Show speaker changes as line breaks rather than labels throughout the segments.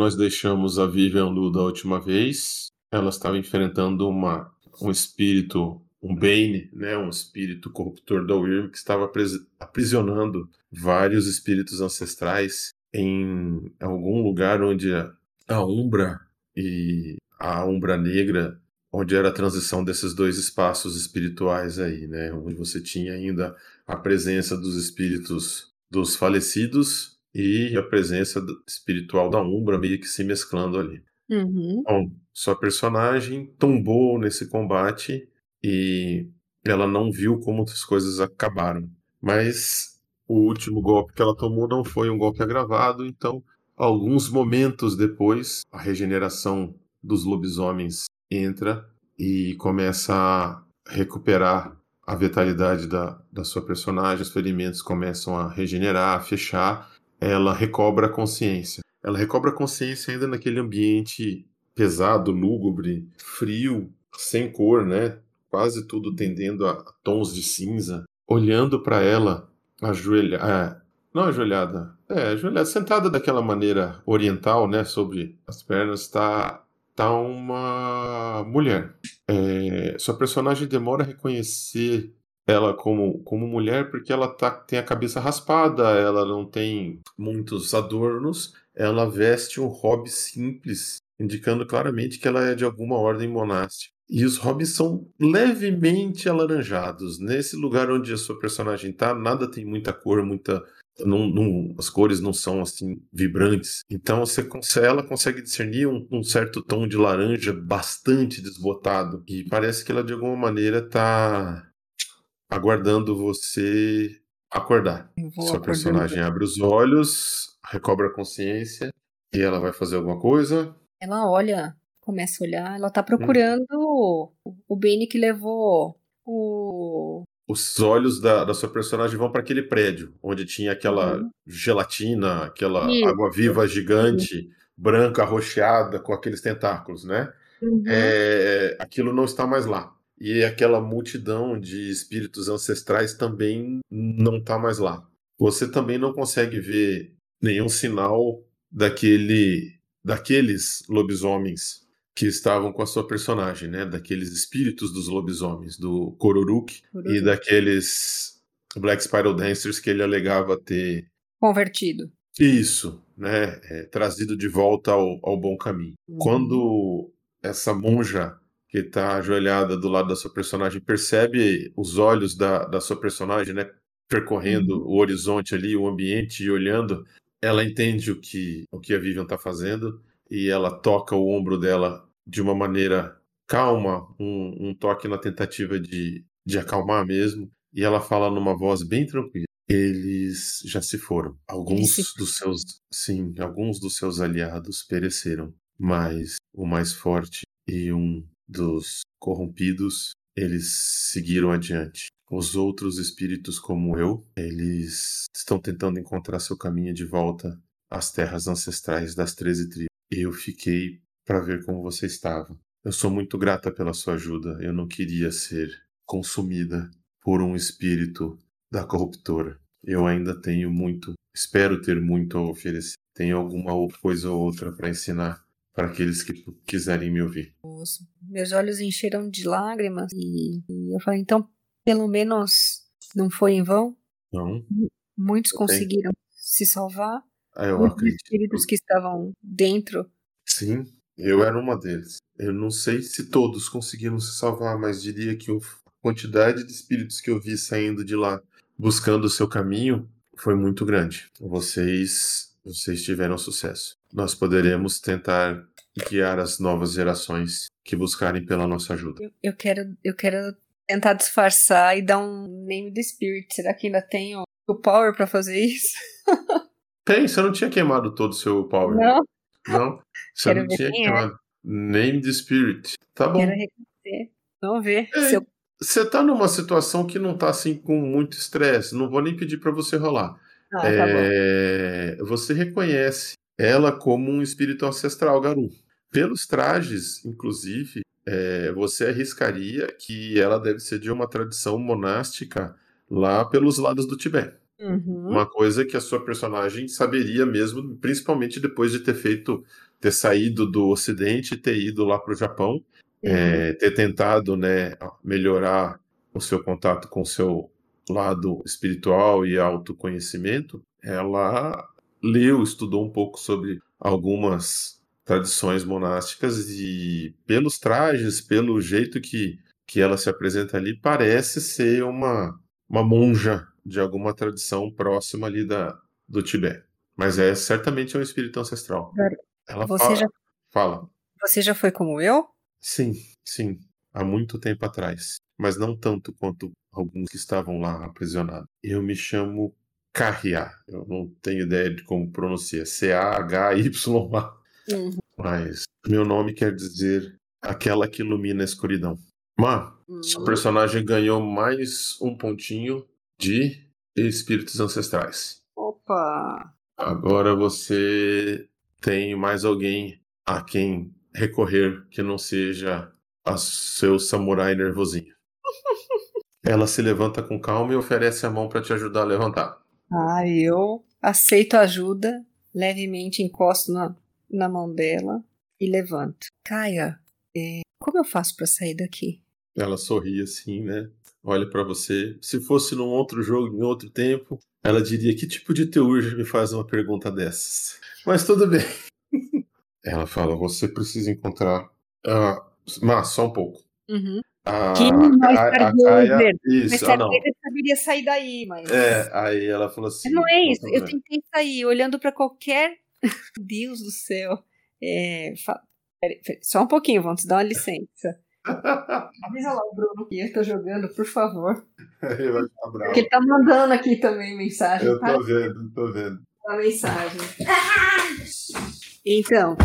nós deixamos a Vivian Lu da última vez, ela estava enfrentando uma, um espírito, um Bane, né, um espírito corruptor da Wyrm que estava aprisionando vários espíritos ancestrais em algum lugar onde a, a Umbra e a Umbra Negra, onde era a transição desses dois espaços espirituais aí, né, onde você tinha ainda a presença dos espíritos dos falecidos e a presença espiritual da Umbra meio que se mesclando ali.
Uhum.
Bom, sua personagem tombou nesse combate e ela não viu como as coisas acabaram. Mas o último golpe que ela tomou não foi um golpe agravado, então, alguns momentos depois, a regeneração dos lobisomens entra e começa a recuperar a vitalidade da, da sua personagem, os ferimentos começam a regenerar, a fechar, ela recobra a consciência. Ela recobra a consciência ainda naquele ambiente pesado, lúgubre, frio, sem cor, né? Quase tudo tendendo a tons de cinza. Olhando para ela, ajoelhada, é, não ajoelhada, é, ajoelhada, sentada daquela maneira oriental, né? Sobre as pernas, está tá uma mulher. É, sua personagem demora a reconhecer ela como, como mulher porque ela tá, tem a cabeça raspada, ela não tem muitos adornos, ela veste um hobby simples, indicando claramente que ela é de alguma ordem monástica. E os hobbies são levemente alaranjados. Nesse lugar onde a sua personagem tá, nada tem muita cor, muita. Não, não, as cores não são assim vibrantes. Então você ela consegue discernir um, um, certo tom de laranja bastante desbotado. E parece que ela de alguma maneira tá aguardando você acordar. Sua personagem abre os olhos, recobra a consciência e ela vai fazer alguma coisa.
Ela olha, começa a olhar, ela tá procurando hum. o Benny que levou o.
Os olhos da, da sua personagem vão para aquele prédio onde tinha aquela uhum. gelatina, aquela água-viva gigante, uhum. branca, arroxeada, com aqueles tentáculos, né?
Uhum.
É, aquilo não está mais lá. E aquela multidão de espíritos ancestrais também não está mais lá. Você também não consegue ver nenhum sinal daquele, daqueles lobisomens que estavam com a sua personagem, né? Daqueles espíritos dos lobisomens, do Kororuk e daqueles Black Spiral Dancers que ele alegava ter
convertido.
Isso, né? É, trazido de volta ao, ao bom caminho. Uhum. Quando essa monja que está ajoelhada do lado da sua personagem percebe os olhos da, da sua personagem, né? Percorrendo uhum. o horizonte ali, o ambiente e olhando, ela entende o que, o que a Vivian está fazendo e ela toca o ombro dela de uma maneira calma, um, um toque na tentativa de, de acalmar mesmo. E ela fala numa voz bem tranquila. Eles já se foram. Alguns se... dos seus, sim, alguns dos seus aliados pereceram, mas o mais forte e um dos corrompidos, eles seguiram adiante. Os outros espíritos, como eu, eles estão tentando encontrar seu caminho de volta às terras ancestrais das 13 tribos. Eu fiquei para ver como você estava. Eu sou muito grata pela sua ajuda. Eu não queria ser consumida por um espírito da corruptora. Eu ainda tenho muito, espero ter muito a oferecer. Tenho alguma coisa ou outra para ensinar para aqueles que quiserem me ouvir.
Os meus olhos encheram de lágrimas e, e eu falei, então, pelo menos não foi em vão?
Não.
Muitos conseguiram se salvar.
Ah, eu
Muitos
acredito.
espíritos que estavam dentro.
Sim, eu era uma deles. Eu não sei se todos conseguiram se salvar, mas diria que a quantidade de espíritos que eu vi saindo de lá buscando o seu caminho foi muito grande. Vocês, vocês tiveram sucesso nós poderemos tentar guiar as novas gerações que buscarem pela nossa ajuda.
Eu, eu quero, eu quero tentar disfarçar e dar um name the spirit. Será que ainda tem o, power para fazer isso?
Tem, você não tinha queimado todo o seu power.
Não.
Não, você
Quero
não tinha
é.
queimado. Name the spirit. Tá bom.
Quero reconhecer. Vamos ver.
É,
se eu-
Você tá numa situação que não tá assim com muito estresse. Não vou nem pedir para você rolar.
Ah, tá bom.
É, Você reconhece ela como um espírito ancestral, Garu. Pelos trajes, inclusive, é, você arriscaria que ela deve ser de uma tradição monástica lá pelos lados do Tibete.
Uhum.
Uma coisa que a sua personagem saberia mesmo, principalmente depois de ter feito, ter saído do Ocidente e ter ido lá para o Japão, é, ter tentado né, melhorar o seu contato com o seu lado espiritual e autoconhecimento, ela leu, estudou um pouco sobre algumas tradições monásticas e pelos trajes, pelo jeito que, que ela se apresenta ali, parece ser uma, uma monja de alguma tradição próxima ali da, do Tibete. Mas é certamente um espírito ancestral. Ela
Você
fala,
já-
fala.
Você já foi como eu?
Sim, sim, há muito tempo atrás, mas não tanto quanto alguns que estavam lá aprisionados. Eu me chamo Kahya, eu não tenho ideia de como pronuncia, C-A-H-Y-A,
Uhum.
mas meu nome quer dizer aquela que ilumina a escuridão. Má, seu
Hum.
personagem ganhou mais um pontinho de espíritos ancestrais.
Opa!
Agora você tem mais alguém a quem recorrer que não seja a seu samurai nervosinho. Ela se levanta com calma e oferece a mão para te ajudar a levantar.
Ah, eu aceito a ajuda, levemente encosto na, na mão dela e levanto. Caia, é, como eu faço para sair daqui?
Ela sorri assim, né? Olha para você. Se fosse num outro jogo, em outro tempo, ela diria: Que tipo de teurgia me faz uma pergunta dessas? Mas tudo bem. Ela fala: Você precisa encontrar. Ah, mas só um pouco.
Uhum.
A,
Que
a, a.
Mas
Isso, ah, não.
ele saberia sair daí, mas.
É, aí ela falou assim.
Não é isso.
"Não,
Eu
não é."
tentei sair olhando para qualquer. Deus do céu. É, fa- peraí, peraí, Só um pouquinho, vamos dar uma licença. Avisa lá o Bruno que eu tô jogando, por favor.
Ele vai ficar bravo.
Porque ele tá mandando aqui também mensagem.
Eu tô vendo, tô vendo.
a mensagem. Então,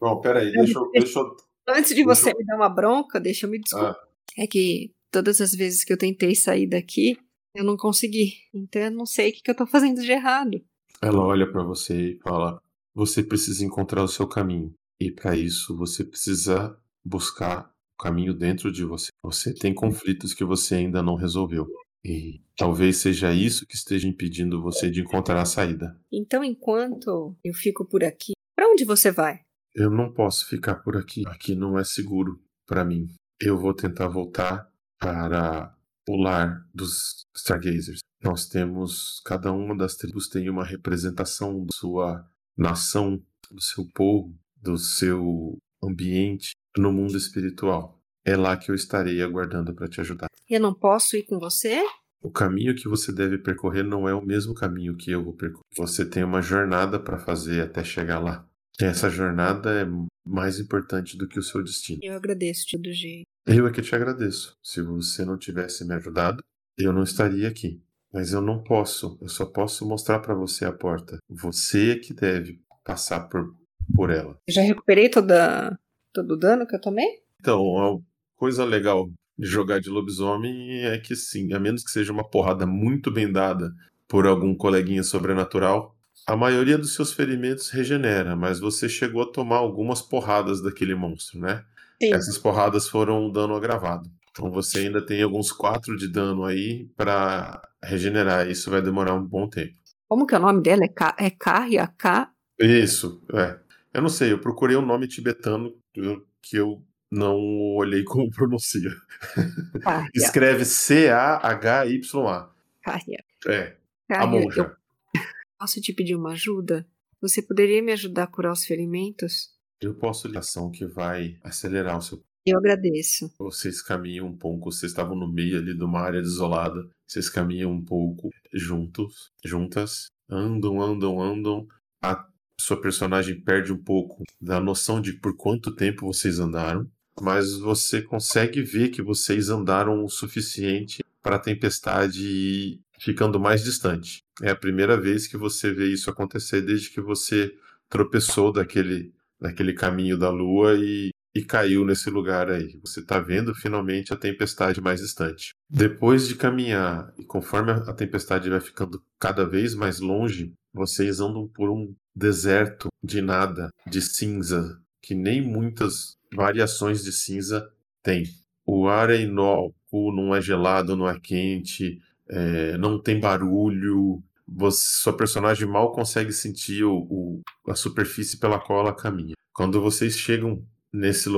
Bom, peraí, deixa eu. Deixa eu...
antes de você
eu-
me dar uma bronca, deixa eu me desculpar. É que todas as vezes que eu tentei sair daqui, eu não consegui. Então eu não sei o que, que eu tô fazendo de errado.
Ela olha pra você e fala: Você precisa encontrar o seu caminho. E pra isso você precisa buscar o caminho dentro de você. Você tem conflitos que você ainda não resolveu. E talvez seja isso que esteja impedindo você de encontrar a saída.
Então, enquanto eu fico por aqui, pra onde você vai?
Eu não posso ficar por aqui. Aqui não é seguro pra mim. Eu vou tentar voltar para o lar dos Stargazers. Nós temos, cada uma das tribos tem uma representação da sua nação, do seu povo, do seu ambiente no mundo espiritual. É lá que eu estarei aguardando para te ajudar.
Eu não posso ir com você?
O caminho que você deve percorrer não é o mesmo caminho que eu vou percorrer. Você tem uma jornada para fazer até chegar lá. Essa jornada é mais importante do que o seu destino.
Eu agradeço de todo jeito.
Eu é que te agradeço. Se você não tivesse me ajudado, eu não estaria aqui. Mas eu não posso. Eu só posso mostrar para você a porta. Você é que deve passar por, por ela.
Eu já recuperei toda, todo o dano que eu tomei?
Então, a coisa legal de jogar de lobisomem é que sim, a menos que seja uma porrada muito bem dada por algum coleguinha sobrenatural, a maioria dos seus ferimentos regenera, mas você chegou a tomar algumas porradas daquele monstro, né?
Sim.
Essas porradas foram um dano agravado. Então você ainda tem alguns 4 de dano aí pra regenerar. Isso vai demorar um bom tempo.
Como que é o nome dela? É, Ka é Karya? K?
Isso, é. Eu não sei, eu procurei um nome tibetano que eu não olhei como pronuncia. Escreve C-A-H-Y-A.
Karya.
É, a monja.
Posso te pedir uma ajuda? Você poderia me ajudar a curar os ferimentos?
Eu posso lhe ação que vai acelerar o seu.
Eu agradeço.
Vocês caminham um pouco, vocês estavam no meio ali de uma área desolada. Vocês caminham um pouco juntos, juntas, andam, andam, andam. A sua personagem perde um pouco da noção de por quanto tempo vocês andaram, mas você consegue ver que vocês andaram o suficiente para a tempestade ficando mais distante. É a primeira vez que você vê isso acontecer desde que você tropeçou daquele, daquele caminho da lua e, e caiu nesse lugar aí. Você está vendo finalmente a tempestade mais distante. Depois de caminhar e conforme a tempestade vai ficando cada vez mais longe, vocês andam por um deserto de nada, de cinza, que nem muitas variações de cinza tem. O ar é inócuo, não é gelado, não é quente, é, não tem barulho. Você, sua personagem mal consegue sentir o, o, a superfície pela qual ela caminha. Quando vocês chegam nesse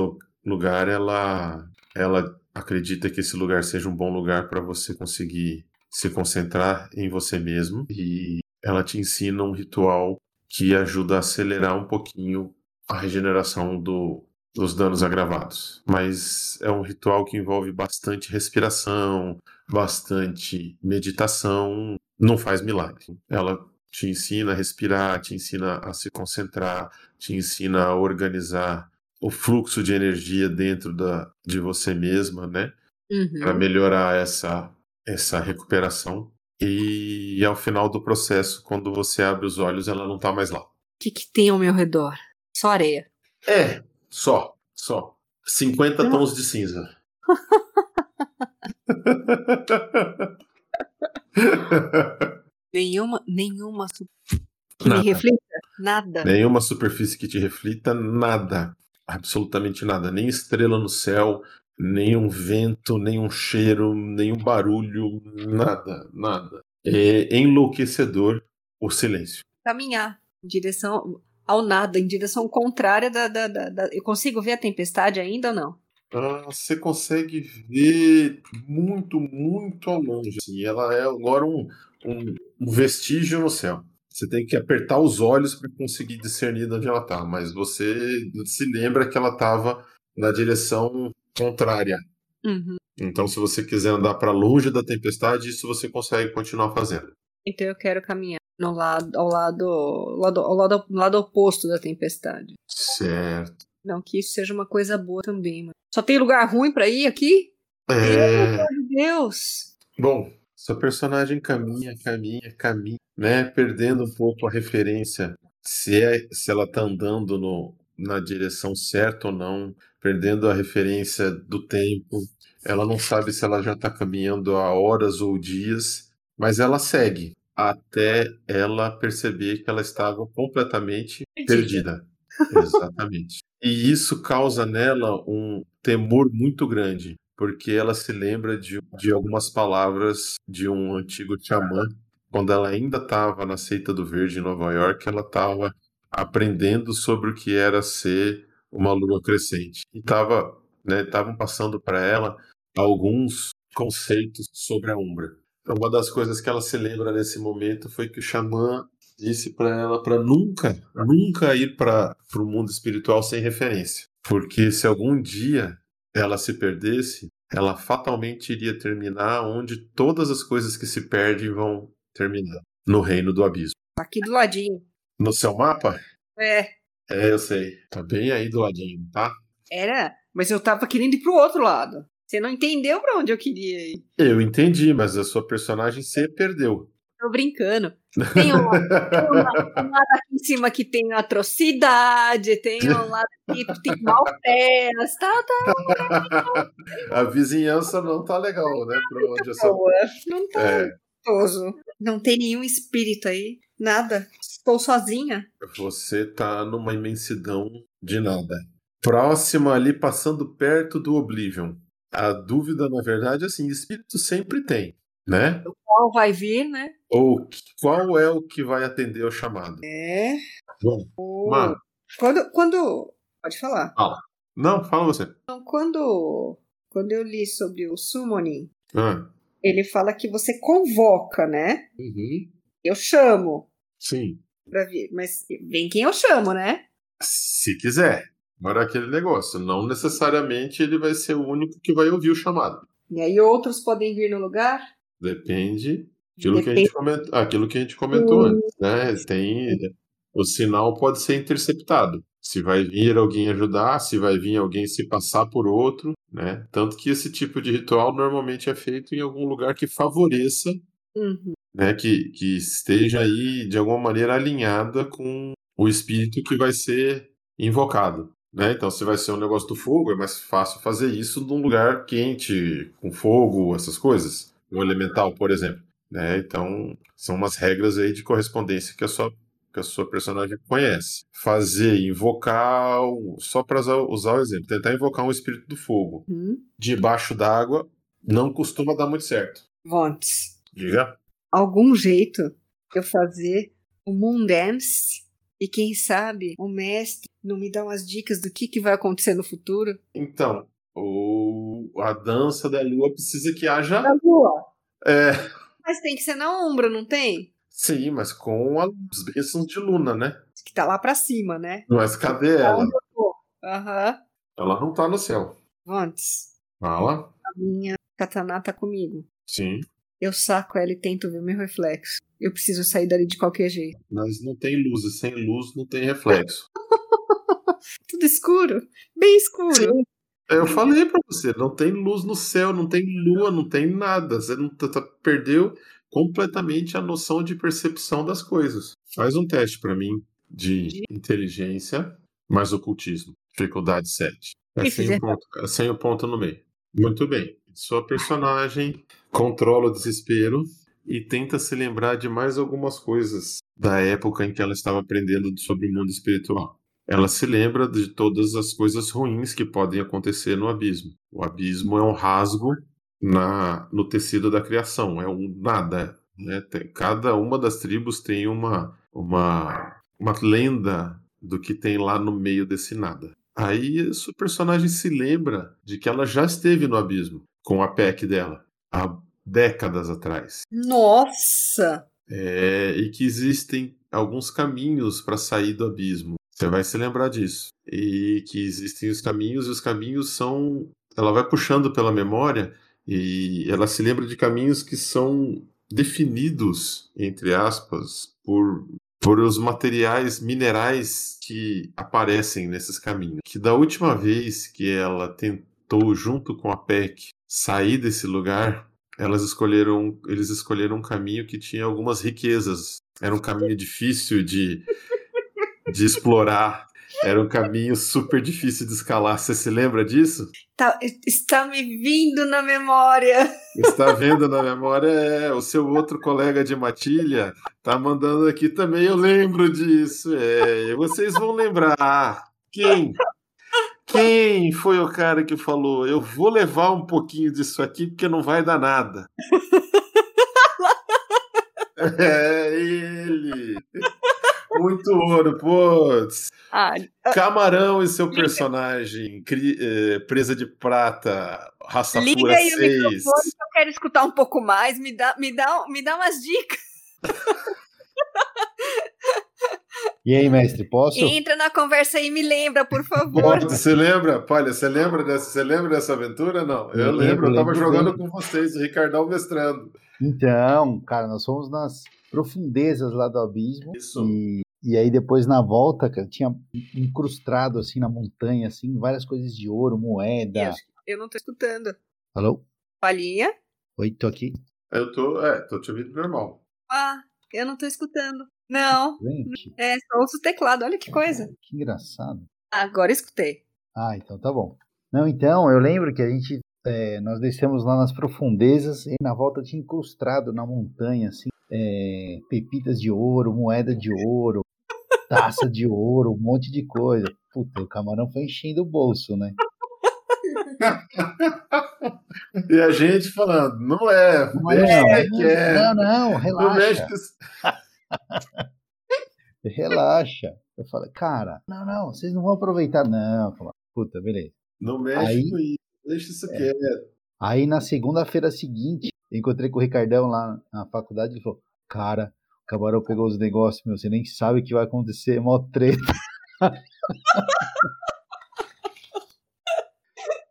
lugar, ela, ela acredita que esse lugar seja um bom lugar para você conseguir se concentrar em você mesmo e ela te ensina um ritual que ajuda a acelerar um pouquinho a regeneração do, dos danos agravados. Mas é um ritual que envolve bastante respiração, bastante meditação, não faz milagre. Ela te ensina a respirar, te ensina a se concentrar, te ensina a organizar o fluxo de energia dentro da, de você mesma, né?
Uhum.
Para melhorar essa, essa recuperação. E ao final do processo, quando você abre os olhos, ela não tá mais lá. O
que, que tem ao meu redor? Só areia.
É, só, só. 50 tons de cinza.
nenhuma, nenhuma que nada. me reflita, nada.
Nenhuma superfície que te reflita, nada. Absolutamente nada. Nem estrela no céu, nenhum vento, nenhum cheiro, nenhum barulho, nada, nada. É enlouquecedor o silêncio.
Caminhar em direção ao nada, em direção contrária da, da, da, da... Eu consigo ver a tempestade ainda ou não?
Ah, você consegue ver muito, muito ao longe. Assim. Ela é agora um, um, um vestígio no céu. Você tem que apertar os olhos para conseguir discernir de onde ela está, mas você se lembra que ela estava na direção contrária.
Uhum.
Então, se você quiser andar para longe da tempestade, isso você consegue continuar fazendo.
Então, eu quero caminhar no lado, ao lado, lado, ao lado, lado oposto da tempestade.
Certo.
Não que isso seja uma coisa boa também, mas só tem lugar ruim para ir aqui?
É...
Meu Deus!
Bom, seu personagem caminha, caminha, caminha, né? Perdendo um pouco a referência se, é, se ela tá andando no, na direção certa ou não, perdendo a referência do tempo. Ela não sabe se ela já está caminhando há horas ou dias, mas ela segue até ela perceber que ela estava completamente perdida. Exatamente. E isso causa nela um temor muito grande, porque ela se lembra de, de algumas palavras de um antigo xamã. Quando ela ainda estava na Seita do Verde em Nova York, ela estava aprendendo sobre o que era ser uma lua crescente. E tava, né, estavam passando para ela alguns conceitos sobre a Umbra. Então, uma das coisas que ela se lembra nesse momento foi que o xamã disse para ela para nunca, nunca ir para o mundo espiritual sem referência. Porque se algum dia ela se perdesse, ela fatalmente iria terminar onde todas as coisas que se perdem vão terminar no reino do abismo.
Aqui do ladinho.
No seu mapa?
É.
É, eu sei. Tá bem aí do ladinho, tá?
Era, mas eu tava querendo ir pro outro lado. Você não entendeu pra onde eu queria ir.
Eu entendi, mas a sua personagem se perdeu.
Tô brincando. Tem um, um, um, lado aqui em cima que tem atrocidade, tem um lado aqui que tem malfés, tá, tá.
A vizinhança não tá legal, né? Pra onde essa...
Não tá é. gostoso. Não tem nenhum espírito aí. Nada. Estou sozinha.
Você tá numa imensidão de nada. Próxima ali, passando perto do Oblivion. A dúvida, na verdade, assim, espírito sempre tem, né?
Qual vai vir, né?
Ou qual é o que vai atender ao chamado?
É.
Bom,
oh. quando, quando. Pode falar.
Fala. Não, fala você.
Então, quando, quando eu li sobre o summoning,
ah.
ele fala que você convoca, né?
Uhum.
Eu chamo.
Sim.
Pra vir. Mas vem quem eu chamo, né?
Se quiser. Agora aquele negócio, não necessariamente ele vai ser o único que vai ouvir o chamado.
E aí outros podem vir no lugar?
Depende aquilo Depende. que a gente comentou, aquilo que a gente comentou antes, né? Tem o sinal pode ser interceptado. Se vai vir alguém ajudar, se vai vir alguém se passar por outro, né? Tanto que esse tipo de ritual normalmente é feito em algum lugar que favoreça
uhum
né, que, que esteja aí de alguma maneira alinhada com o espírito que vai ser invocado. Né? Então, se vai ser um negócio do fogo, é mais fácil fazer isso num lugar quente, com fogo, essas coisas. Um elemental, por exemplo. Né? Então, são umas regras aí de correspondência que a sua que a sua personagem conhece. Fazer, invocar, só para usar, usar, o exemplo, tentar invocar um espírito do fogo
Hum?
debaixo d'água não costuma dar muito certo.
Vontes.
Diga.
Algum jeito eu fazer o Moon Dance e quem sabe o mestre não me dá umas dicas do que, que vai acontecer no futuro?
Então, o, a dança da lua precisa que haja.
Da lua.
É,
Mas tem que ser na Umbra, não tem?
sim, mas com as bênçãos de Luna, né?
Que tá lá pra cima, né?
Mas cadê ela?
Aham.
Ela não tá no céu.
Vontes,
Fala.
a minha katana tá comigo.
Sim.
Eu saco ela e tento ver meu reflexo. Eu preciso sair dali de qualquer jeito.
Mas não tem luz, e sem luz não tem reflexo.
Tudo escuro? Bem escuro.
Eu falei pra você, não tem luz no céu, não tem lua, não tem nada. Você não tá- tá- perdeu completamente a noção de percepção das coisas. Faz um teste pra mim de inteligência mais ocultismo. Dificuldade 7. É
E
sem,
fizer-
o ponto, é sem o ponto no meio. Muito bem. Sua personagem controla o desespero e tenta se lembrar de mais algumas coisas da época em que ela estava aprendendo sobre o mundo espiritual. Ela se lembra de todas as coisas ruins que podem acontecer no abismo. O abismo é um rasgo na, no tecido da criação, é um nada. Né? Tem- cada uma das tribos tem uma, uma, uma lenda do que tem lá no meio desse nada. Aí sua personagem se lembra de que ela já esteve no abismo com a PEC dela há décadas atrás.
Nossa!
É, e que existem alguns caminhos para sair do abismo. Você vai se lembrar disso. E que existem os caminhos, e os caminhos são. Ela vai puxando pela memória e ela se lembra de caminhos que são definidos, entre aspas, por, por os materiais minerais que aparecem nesses caminhos. Que da última vez que ela tentou, junto com a PEC, sair desse lugar, elas escolheram, eles escolheram um caminho que tinha algumas riquezas. Era um caminho difícil de, de explorar. Era um caminho super difícil de escalar. Você se lembra disso?
Tá- está me vindo na memória.
Está vendo na memória? É, o seu outro colega de matilha tá mandando aqui também. Eu lembro disso. É, vocês vão lembrar. Quem? Quem foi o cara que falou? Eu vou levar um pouquinho disso aqui porque não vai dar nada. É ele. Muito ouro, putz.
Ah,
Camarão e seu personagem, cri- eh, presa de prata, raça
liga
pura
aí o
6.
microfone que eu quero escutar um pouco mais. Me dá, me dá, me dá umas dicas.
E aí, mestre, posso?
Entra na conversa aí e me lembra, por favor.
Você lembra? Palha, você lembra dessa, você lembra dessa aventura? Não, eu
Eu
lembro,
lembro,
eu tava
lembro
jogando
bem.
com vocês, o Ricardão mestrando.
Então, cara, nós fomos nas profundezas lá do abismo.
Isso.
E, e aí depois na volta, cara, tinha incrustado assim na montanha, assim, várias coisas de ouro, moeda.
Eu não tô escutando.
Alô?
Palhinha?
Oi, tô aqui.
Eu tô, é, tô te ouvindo normal.
Ah, eu não tô escutando. Não,
Gente,
é só ouço o teclado. Olha que coisa.
que engraçado.
Agora escutei.
Ah, então tá bom. Não, então, eu lembro que a gente, é, nós descemos lá nas profundezas e na volta tinha incrustado na montanha, assim, é, pepitas de ouro, moeda de ouro, taça de ouro, um monte de coisa. Puta, o camarão foi enchendo o bolso, né?
E a gente falando, não é,
Não,
deixa
é,
que é.
não, não,
Não
relaxa, relaxa. Eu falei, cara, não, não, vocês não vão aproveitar, não. Falei, Puta, beleza.
não mexe
Aí-
com isso, deixa isso quieto.
Aí na segunda-feira seguinte, encontrei com o Ricardão lá na faculdade, ele falou, cara, camarão pegou os negócios, meu, você nem sabe o que vai acontecer, mó treta.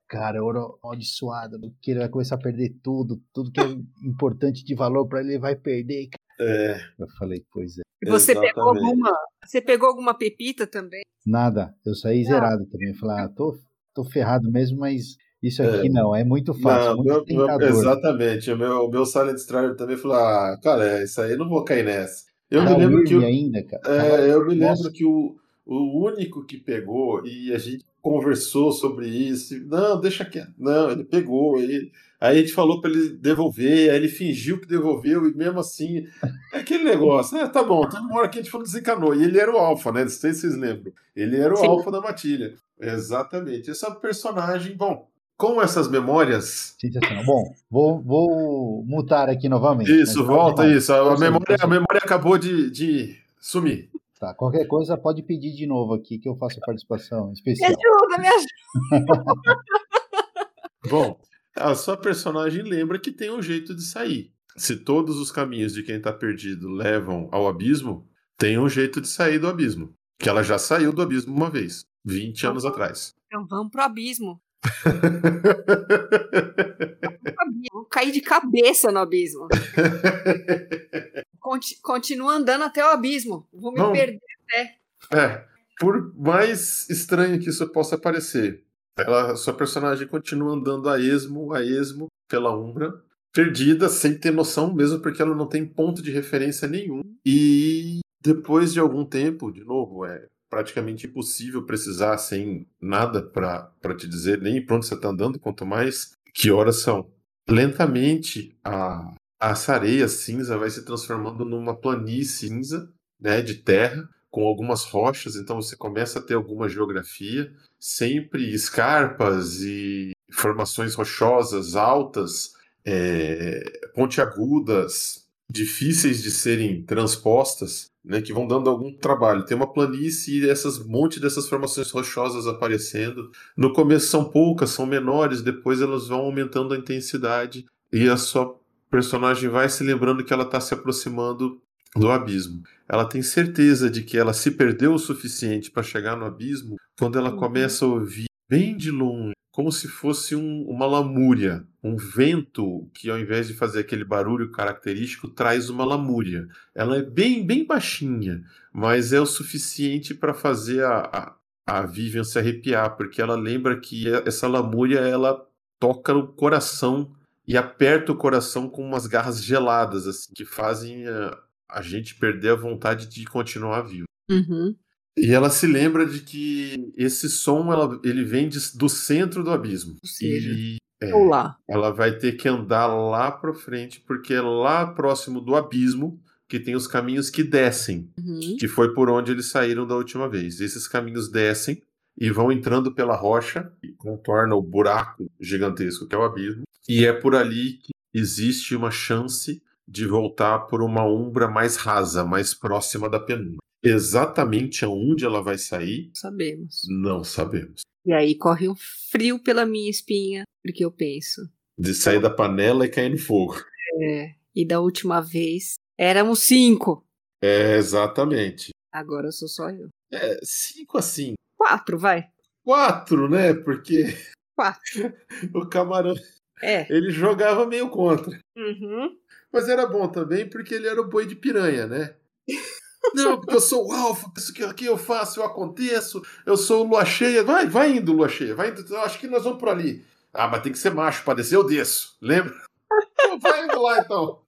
Cara, ouro amaldiçoado, que ele vai começar a perder tudo, tudo que é importante de valor pra ele, ele vai perder.
É,
Eu falei, pois é.
E Você pegou alguma? Você pegou alguma pepita também?
Nada, eu saí zerado também. Eu falei, ah, tô, tô ferrado mesmo, mas isso aqui não, é muito fácil,
Não,
muito
meu- meu- exatamente. O meu, o meu Silent Strider também falou: ah, cara, é isso aí, não vou cair nessa. Eu
Tá
me lembro que. O-
ainda, cara.
É, eu me
Nossa.
lembro que o, o único que pegou, e a gente conversou sobre isso. Não, deixa quieto. Não, ele pegou, ele. Aí a gente falou para ele devolver, aí ele fingiu que devolveu, e mesmo assim, é aquele negócio, né? Tá bom, tem uma hora que a gente falou desencanou. E ele era o alfa, né? Não sei se vocês lembram. Ele era o Sim. alfa da matilha. Exatamente. Esse é um personagem, bom, com essas memórias.
Sensacional. Bom, vou, vou mutar aqui novamente.
Isso, volta isso. A memória, a memória acabou de, de sumir.
Tá, qualquer coisa pode pedir de novo aqui que eu faço participação especial.
Me ajuda, me ajuda.
Bom, a sua personagem lembra que tem um jeito de sair. Se todos os caminhos de quem está perdido levam ao abismo, tem um jeito de sair do abismo. Que ela já saiu do abismo uma vez, 20 então, anos atrás.
Então vamos pro abismo. Vou cair de cabeça no abismo. Continua andando até o abismo. Vou me Não. perder até.
É. Por mais estranho que isso possa parecer, ela, sua personagem continua andando a esmo, a esmo, pela Umbra, perdida, sem ter noção, mesmo porque ela não tem ponto de referência nenhum. E depois de algum tempo, de novo, é praticamente impossível precisar sem nada para te dizer nem para onde você está andando, quanto mais que horas são. Lentamente, a, a areia cinza vai se transformando numa planície cinza né, de terra, com algumas rochas, então você começa a ter alguma geografia, sempre escarpas e formações rochosas altas, é, pontiagudas, difíceis de serem transpostas, né, que vão dando algum trabalho. Tem uma planície e essas monte dessas formações rochosas aparecendo. No começo são poucas, são menores, depois elas vão aumentando a intensidade e a sua personagem vai se lembrando que ela está se aproximando do abismo. Ela tem certeza de que ela se perdeu o suficiente para chegar no abismo quando ela uhum. começa a ouvir bem de longe como se fosse um, uma lamúria, um vento que ao invés de fazer aquele barulho característico traz uma lamúria. Ela é bem bem baixinha, mas é o suficiente para fazer a, a, a Vivian se arrepiar, porque ela lembra que essa lamúria ela toca o coração e aperta o coração com umas garras geladas assim, que fazem a, a gente perder a vontade de continuar vivo.
Uhum.
E ela se lembra de que esse som ela, ele vem de, do centro do abismo.
Ou seja,
e,
é, lá.
ela vai ter que andar lá para frente, porque é lá próximo do abismo que tem os caminhos que descem,
uhum.
que foi por onde eles saíram da última vez. Esses caminhos descem e vão entrando pela rocha e contornam o buraco gigantesco que é o abismo. E é por ali que existe uma chance de voltar por uma umbra mais rasa, mais próxima da penumbra. Exatamente aonde ela vai sair?
Sabemos.
Não sabemos.
E aí corre um frio pela minha espinha, porque eu penso.
De sair da panela e cair no fogo.
É. E da última vez éramos cinco.
É, exatamente.
Agora sou só eu.
É, cinco assim.
Quatro, vai.
Quatro, né? Porque.
Quatro.
o camarão.
É.
Ele jogava meio contra.
Uhum.
Mas era bom também porque ele era o boi de piranha, né? Não, porque eu sou o alfa, isso que aqui eu faço, eu aconteço, eu sou lua cheia. Vai, vai indo, lua cheia, vai indo. Eu acho que nós vamos por ali. Ah, mas tem que ser macho para descer, eu desço. Lembra? vai indo lá então.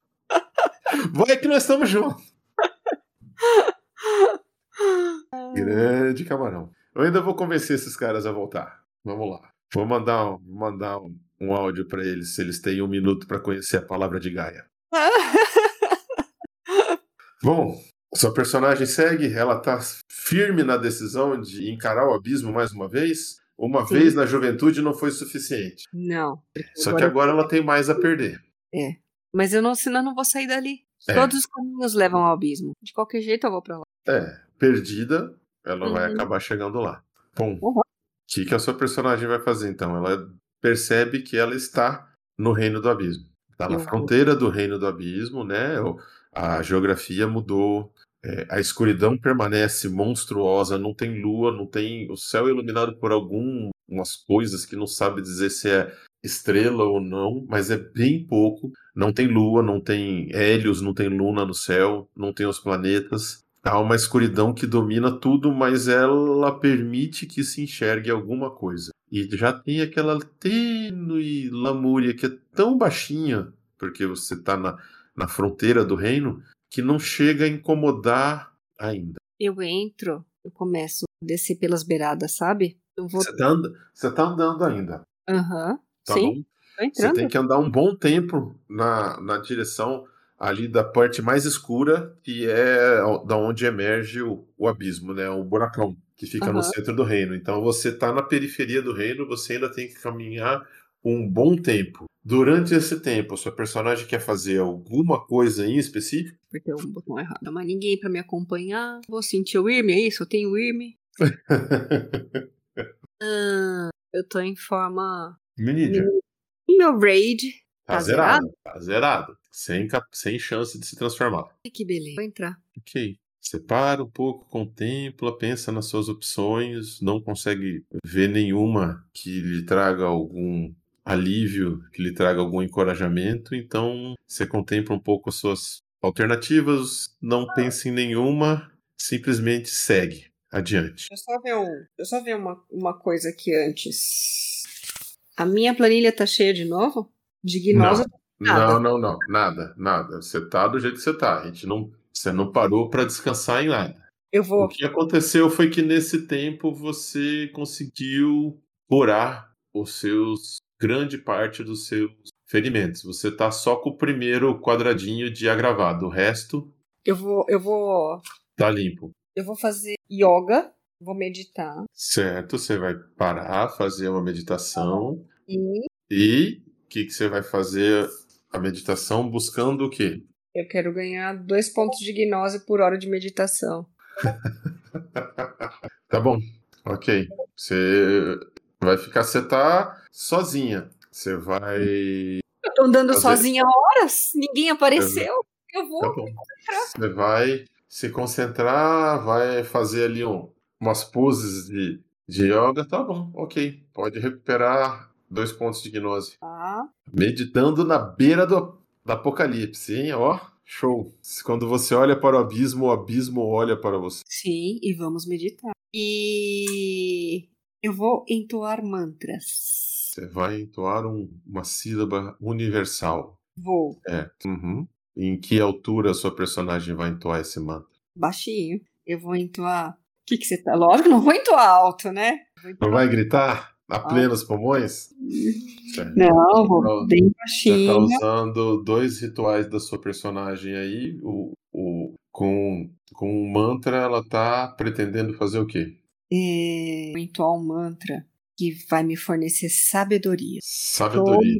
Vai que nós estamos juntos. Grande camarão. Eu ainda vou convencer esses caras a voltar. Vamos lá. Vou mandar um, mandar um, um áudio para eles, se eles têm um minuto para conhecer a palavra de Gaia. Bom, sua personagem segue, ela tá firme na decisão de encarar o abismo mais uma vez. Uma Sim. vez na juventude não foi suficiente.
Não.
Só agora... que agora ela tem mais a perder.
É. Mas eu não, senão não vou sair dali. É. Todos os caminhos levam ao abismo. De qualquer jeito eu vou pra lá.
É. Perdida, ela uhum. vai acabar chegando lá. Bom, o uhum. que, que a sua personagem vai fazer então? Ela percebe que ela está no reino do abismo. Está na uhum. fronteira do reino do abismo, né? A geografia mudou, é, a escuridão permanece monstruosa, não tem lua, não tem. O céu é iluminado por algumas coisas que não sabe dizer se é estrela ou não, mas é bem pouco. Não tem lua, não tem Hélios, não tem luna no céu, não tem os planetas. Há uma escuridão que domina tudo, mas ela permite que se enxergue alguma coisa. E já tem aquela tênue lamúria que é tão baixinha, porque você está na, na fronteira do reino, que não chega a incomodar ainda.
Eu entro, eu começo a descer pelas beiradas, sabe? Eu vou.
Você tá, and... você tá andando ainda.
Aham.
Tá
Sim,
Você tem que andar um bom tempo na, na direção ali da parte mais escura, que é da onde emerge o, o abismo, né? O buracão, que fica no
Aham.
centro do reino. Então você tá na periferia do reino, você ainda tem que caminhar um bom tempo. Durante esse tempo, sua personagem quer fazer alguma coisa em específico?
Apertei o botão errado. Mais ninguém pra me acompanhar. Vou sentir o Irme, é isso? Eu tenho o Irme. Ah, eu tô em forma.
Minidia.
E meu raid.
Tá,
Tá
zerado. Tá zerado. Sem, cap- sem chance de se transformar.
Que beleza. Vou entrar.
Ok. Separa um pouco, contempla, pensa nas suas opções, não consegue ver nenhuma que lhe traga algum alívio, que lhe traga algum encorajamento, então você contempla um pouco as suas alternativas, não pensa em nenhuma, simplesmente segue adiante.
Eu só ver, um, eu só ver uma, uma coisa aqui antes. A minha planilha tá cheia de novo? De gnose. Nada.
Não, não, não, nada, nada. Você tá do jeito que você tá. A gente não, você não parou para descansar em nada.
Eu
O
vou.
que aconteceu foi que nesse tempo você conseguiu curar os seus grande parte dos seus ferimentos. Você tá só com o primeiro quadradinho de agravado, o resto
Eu vou. Eu vou.
tá limpo.
Eu vou fazer yoga. Vou meditar.
Certo, você vai parar, fazer uma meditação
E
e o que, que você vai fazer a meditação buscando o quê?
eu quero ganhar dois pontos de gnose por hora de meditação.
Tá bom, ok. Você vai ficar, você tá sozinha. Você vai.
Eu tô andando
Fazer-
sozinha há horas. Ninguém apareceu. Eu vou.
Tá. Você vai se concentrar, vai fazer ali um, umas poses de, de yoga. Tá bom, ok. Pode recuperar dois pontos de gnose.
Tá.
Meditando na beira do, do apocalipse, hein? Ó, show. Quando você olha para o abismo, o abismo olha para você.
Sim, e vamos meditar. E eu vou entoar mantras.
Você vai entoar um- uma sílaba universal.
Vou.
É. Uhum. Em que altura a sua personagem vai entoar esse mantra?
Baixinho. Eu vou entoar. O que, que você tá? Lógico, não vou entoar alto, né? Entoar-
Não vai gritar a plenos pulmões? Certo.
Não, vou
Não,
bem
Você tá
baixinho.
usando dois rituais da sua personagem aí. O, o, com, com o mantra, ela tá pretendendo fazer o quê?
É, um mantra que vai me fornecer sabedoria.
Sabedoria.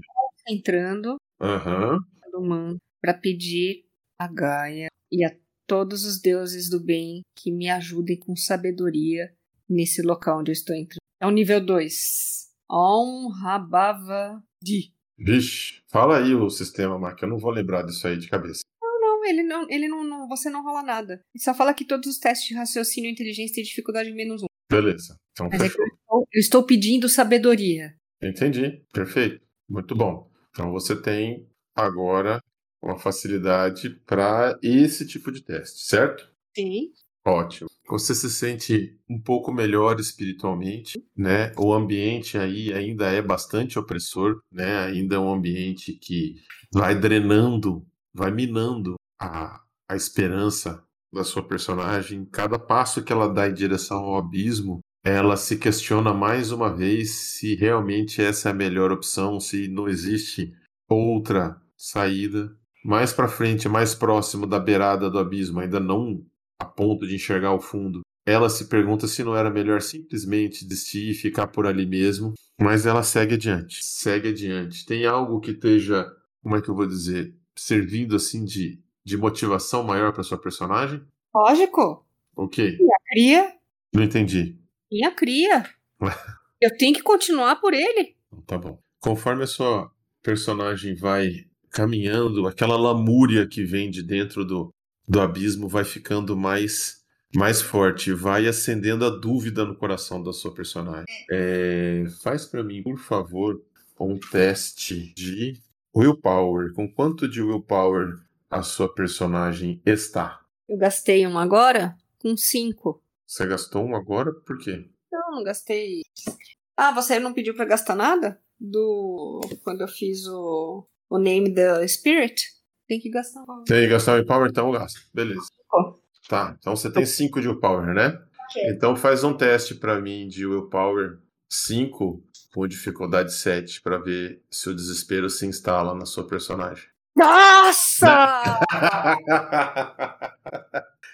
Entrando
Aham.
no mantra para pedir a Gaia e a todos os deuses do bem que me ajudem com sabedoria nesse local onde eu estou entrando. É o nível 2. Om Rabava Di.
Vixe, fala aí o sistema, Mark. Eu não vou lembrar disso aí de cabeça.
Não, ele não, ele não, não- você não rola nada. Ele só fala que todos os testes de raciocínio e inteligência têm dificuldade menos um.
Beleza. Então
Mas é que
fechou.
eu estou, eu estou pedindo sabedoria.
Entendi. Perfeito. Muito bom. Então você tem agora uma facilidade para esse tipo de teste, certo?
Sim.
Ótimo. Você se sente um pouco melhor espiritualmente, né? O ambiente aí ainda é bastante opressor, né? Ainda é um ambiente que vai drenando, vai minando a, a esperança da sua personagem. Cada passo que ela dá em direção ao abismo, ela se questiona mais uma vez se realmente essa é a melhor opção, se não existe outra saída. Mais para frente, mais próximo da beirada do abismo, ainda não a ponto de enxergar o fundo. Ela se pergunta se não era melhor simplesmente desistir e ficar por ali mesmo, mas ela segue adiante. Segue adiante. Tem algo que esteja, como é que eu vou dizer, servindo assim de, de motivação maior para sua personagem?
Lógico.
Ok,
Cria.
não entendi.
Minha cria. Eu tenho que continuar por ele.
Tá bom. Conforme a sua personagem vai caminhando, aquela lamúria que vem de dentro do, do abismo vai ficando mais mais forte, vai acendendo a dúvida no coração da sua personagem. É, faz pra mim, por favor, um teste de willpower. Com quanto de willpower a sua personagem está?
Eu gastei um agora com cinco.
Você gastou um agora? Por quê?
Não, não gastei. Ah, você não pediu pra gastar nada? Do. Quando eu fiz o. O name the Spirit? Tem que gastar.
Tem que gastar o willpower, então eu gasto. Beleza.
Ó.
Tá, então você tem 5 de willpower, né? Então faz um teste pra mim de Willpower 5 com dificuldade 7 pra ver se o desespero se instala na sua personagem.
Nossa!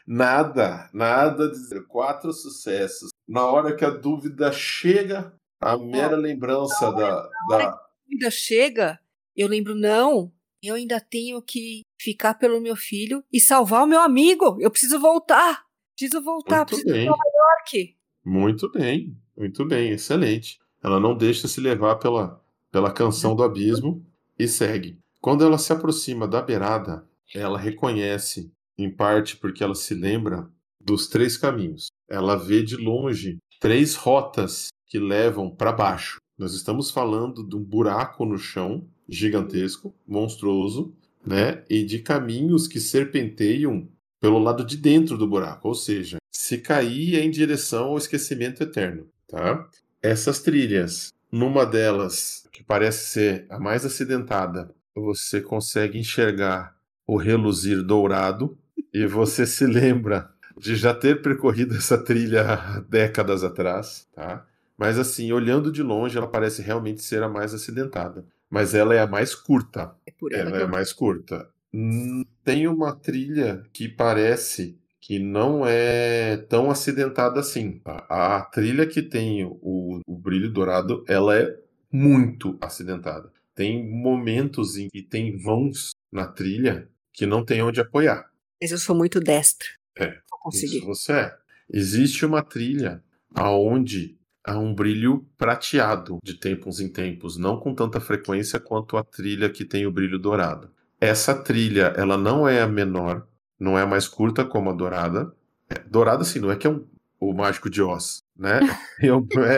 nada, nada de quatro sucessos. Na hora que a dúvida chega, a mera lembrança da, da,
Ainda chega, eu lembro, não, eu ainda tenho que ficar pelo meu filho e salvar o meu amigo. Eu preciso voltar. Preciso voltar,
Muito
preciso ir
bem.
pra Nova York.
Muito bem, muito bem, excelente. Ela não deixa se levar pela, pela canção do abismo e segue. Quando ela se aproxima da beirada, ela reconhece, em parte porque ela se lembra dos três caminhos. Ela vê de longe três rotas que levam para baixo. Nós estamos falando de um buraco no chão gigantesco, monstruoso, né? E de caminhos que serpenteiam pelo lado de dentro do buraco, ou seja, se cair é em direção ao esquecimento eterno, tá? Essas trilhas, numa delas, que parece ser a mais acidentada, você consegue enxergar o reluzir dourado e você se lembra de já ter percorrido essa trilha décadas atrás, tá? Mas assim, olhando de longe, ela parece realmente ser a mais acidentada. Mas ela é a mais curta.
É por ela
Ela é
eu
mais curta. Hum, Tem uma trilha que parece que não é tão acidentada assim. tá? A trilha que tem o, o brilho dourado, ela é muito acidentada. Tem momentos em que tem vãos na trilha que não tem onde apoiar.
Mas eu sou muito destra.
É,
Vou conseguir.
Isso você é. Existe uma trilha aonde há um brilho prateado de tempos em tempos, não com tanta frequência quanto a trilha que tem o brilho dourado. Essa trilha, ela não é a menor, não é a mais curta como a dourada. É, dourada, assim, não é que é um, o mágico de Oz, né? É,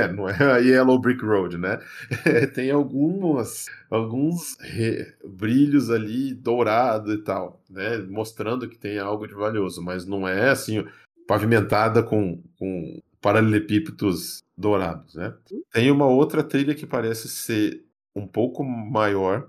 é, não é a Yellow Brick Road, né? tem algumas, alguns re- brilhos ali dourado e tal, né? Mostrando que tem algo de valioso, mas não é assim pavimentada com, com paralelepípedos dourados, né? Tem uma outra trilha que parece ser um pouco maior,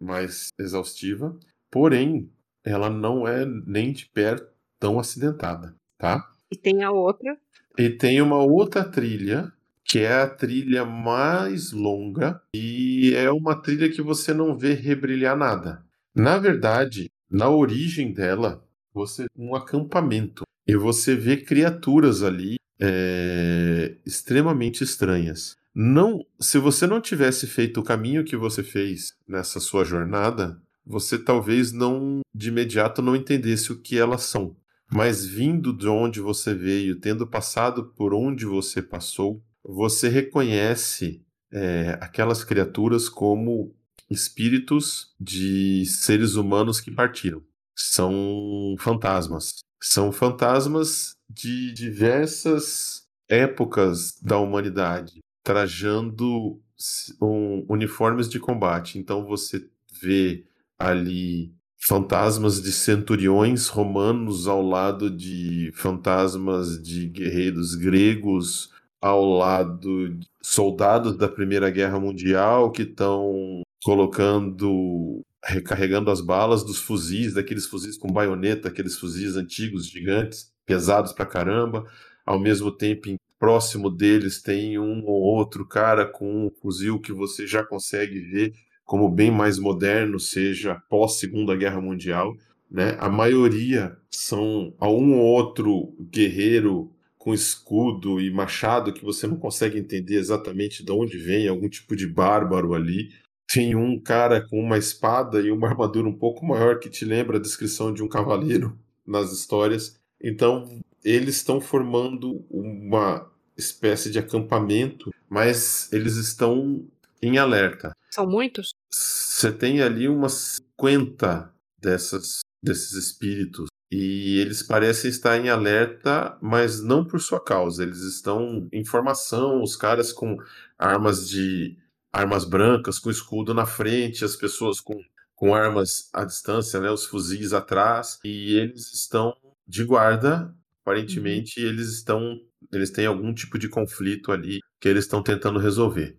mais exaustiva, porém ela não é nem de perto tão acidentada, tá?
E tem a outra.
E tem uma outra trilha, que é a trilha mais longa, e é uma trilha que você não vê rebrilhar nada. Na verdade, na origem dela, você um acampamento, e você vê criaturas ali é, extremamente estranhas. Não, se você não tivesse feito o caminho que você fez nessa sua jornada, você talvez não de imediato não entendesse o que elas são. Mas vindo de onde você veio, tendo passado por onde você passou, você reconhece é, aquelas criaturas como espíritos de seres humanos que partiram. São fantasmas. São fantasmas de diversas épocas da humanidade, trajando um, uniformes de combate. Então você vê ali fantasmas de centuriões romanos ao lado de fantasmas de guerreiros gregos, ao lado de soldados da Primeira Guerra Mundial que estão colocando, recarregando as balas dos fuzis, daqueles fuzis com baioneta, aqueles fuzis antigos, gigantes, pesados pra caramba. Ao mesmo tempo, em- próximo deles tem um ou outro cara com um fuzil que você já consegue ver como bem mais moderno, seja pós Segunda Guerra Mundial, né? A maioria são a um ou outro guerreiro com escudo e machado que você não consegue entender exatamente de onde vem, algum tipo de bárbaro ali. Tem um cara com uma espada e uma armadura um pouco maior que te lembra a descrição de um cavaleiro nas histórias. Então, eles estão formando uma espécie de acampamento, mas eles estão em alerta.
São muitos?
Você tem ali umas 50 dessas, desses espíritos. E eles parecem estar em alerta, mas não por sua causa. Eles estão em formação, os caras com armas de armas brancas, com escudo na frente, as pessoas com, com armas à distância, né, os fuzis atrás, e eles estão de guarda. Aparentemente, eles estão eles têm algum tipo de conflito ali que eles estão tentando resolver.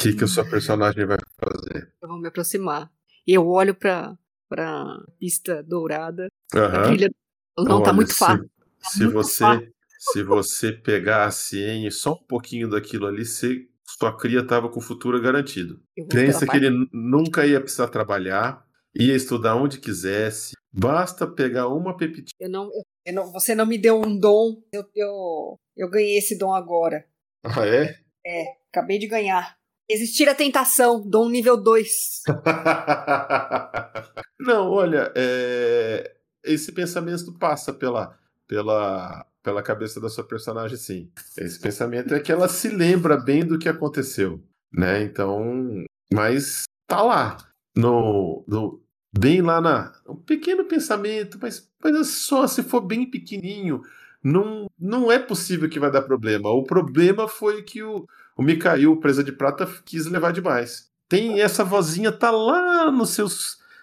O que, que a sua personagem vai fazer?
Eu vou me aproximar. E eu olho pra, pra pista dourada. A
Aham.
trilha não tá
Olha,
muito
sim.
fácil.
se você se você pegasse em só um pouquinho daquilo ali, você, sua cria estava com o futuro garantido. Pensa que ele nunca ia precisar trabalhar, ia estudar onde quisesse. Basta pegar uma pepitinha.
Eu não, eu não, você não me deu um dom. Eu, eu, eu ganhei esse dom agora.
Ah, é?
É, acabei de ganhar. Existir a tentação, dom nível 2.
não, olha, é... esse pensamento passa pela, pela, pela cabeça da sua personagem, sim. Esse pensamento é que ela se lembra bem do que aconteceu, né? Então, mas tá lá, no, no bem lá na um pequeno pensamento, mas, mas só se for bem pequenininho, não, não é possível que vai dar problema. O problema foi que o, o Mikhail, presa de prata, quis levar demais. Tem essa vozinha, tá lá no seu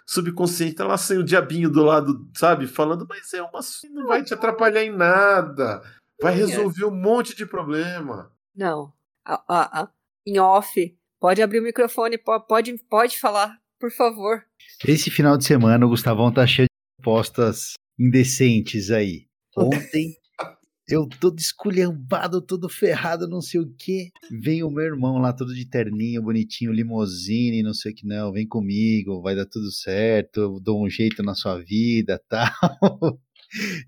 subconsciente, tá lá sem o diabinho do lado, sabe? Falando, mas é uma. Não vai te atrapalhar em nada. Vai resolver um monte de problema.
Não. Ah, ah, ah. Em off, pode abrir o microfone, pode, pode falar, por favor.
Esse final de semana o Gustavão tá cheio de postas indecentes aí. Ontem eu todo esculhambado, todo ferrado, não sei o que. Vem o meu irmão lá, todo de terninho, bonitinho, limousine, não sei o que, não. Vem comigo, vai dar tudo certo, eu dou um jeito na sua vida tal.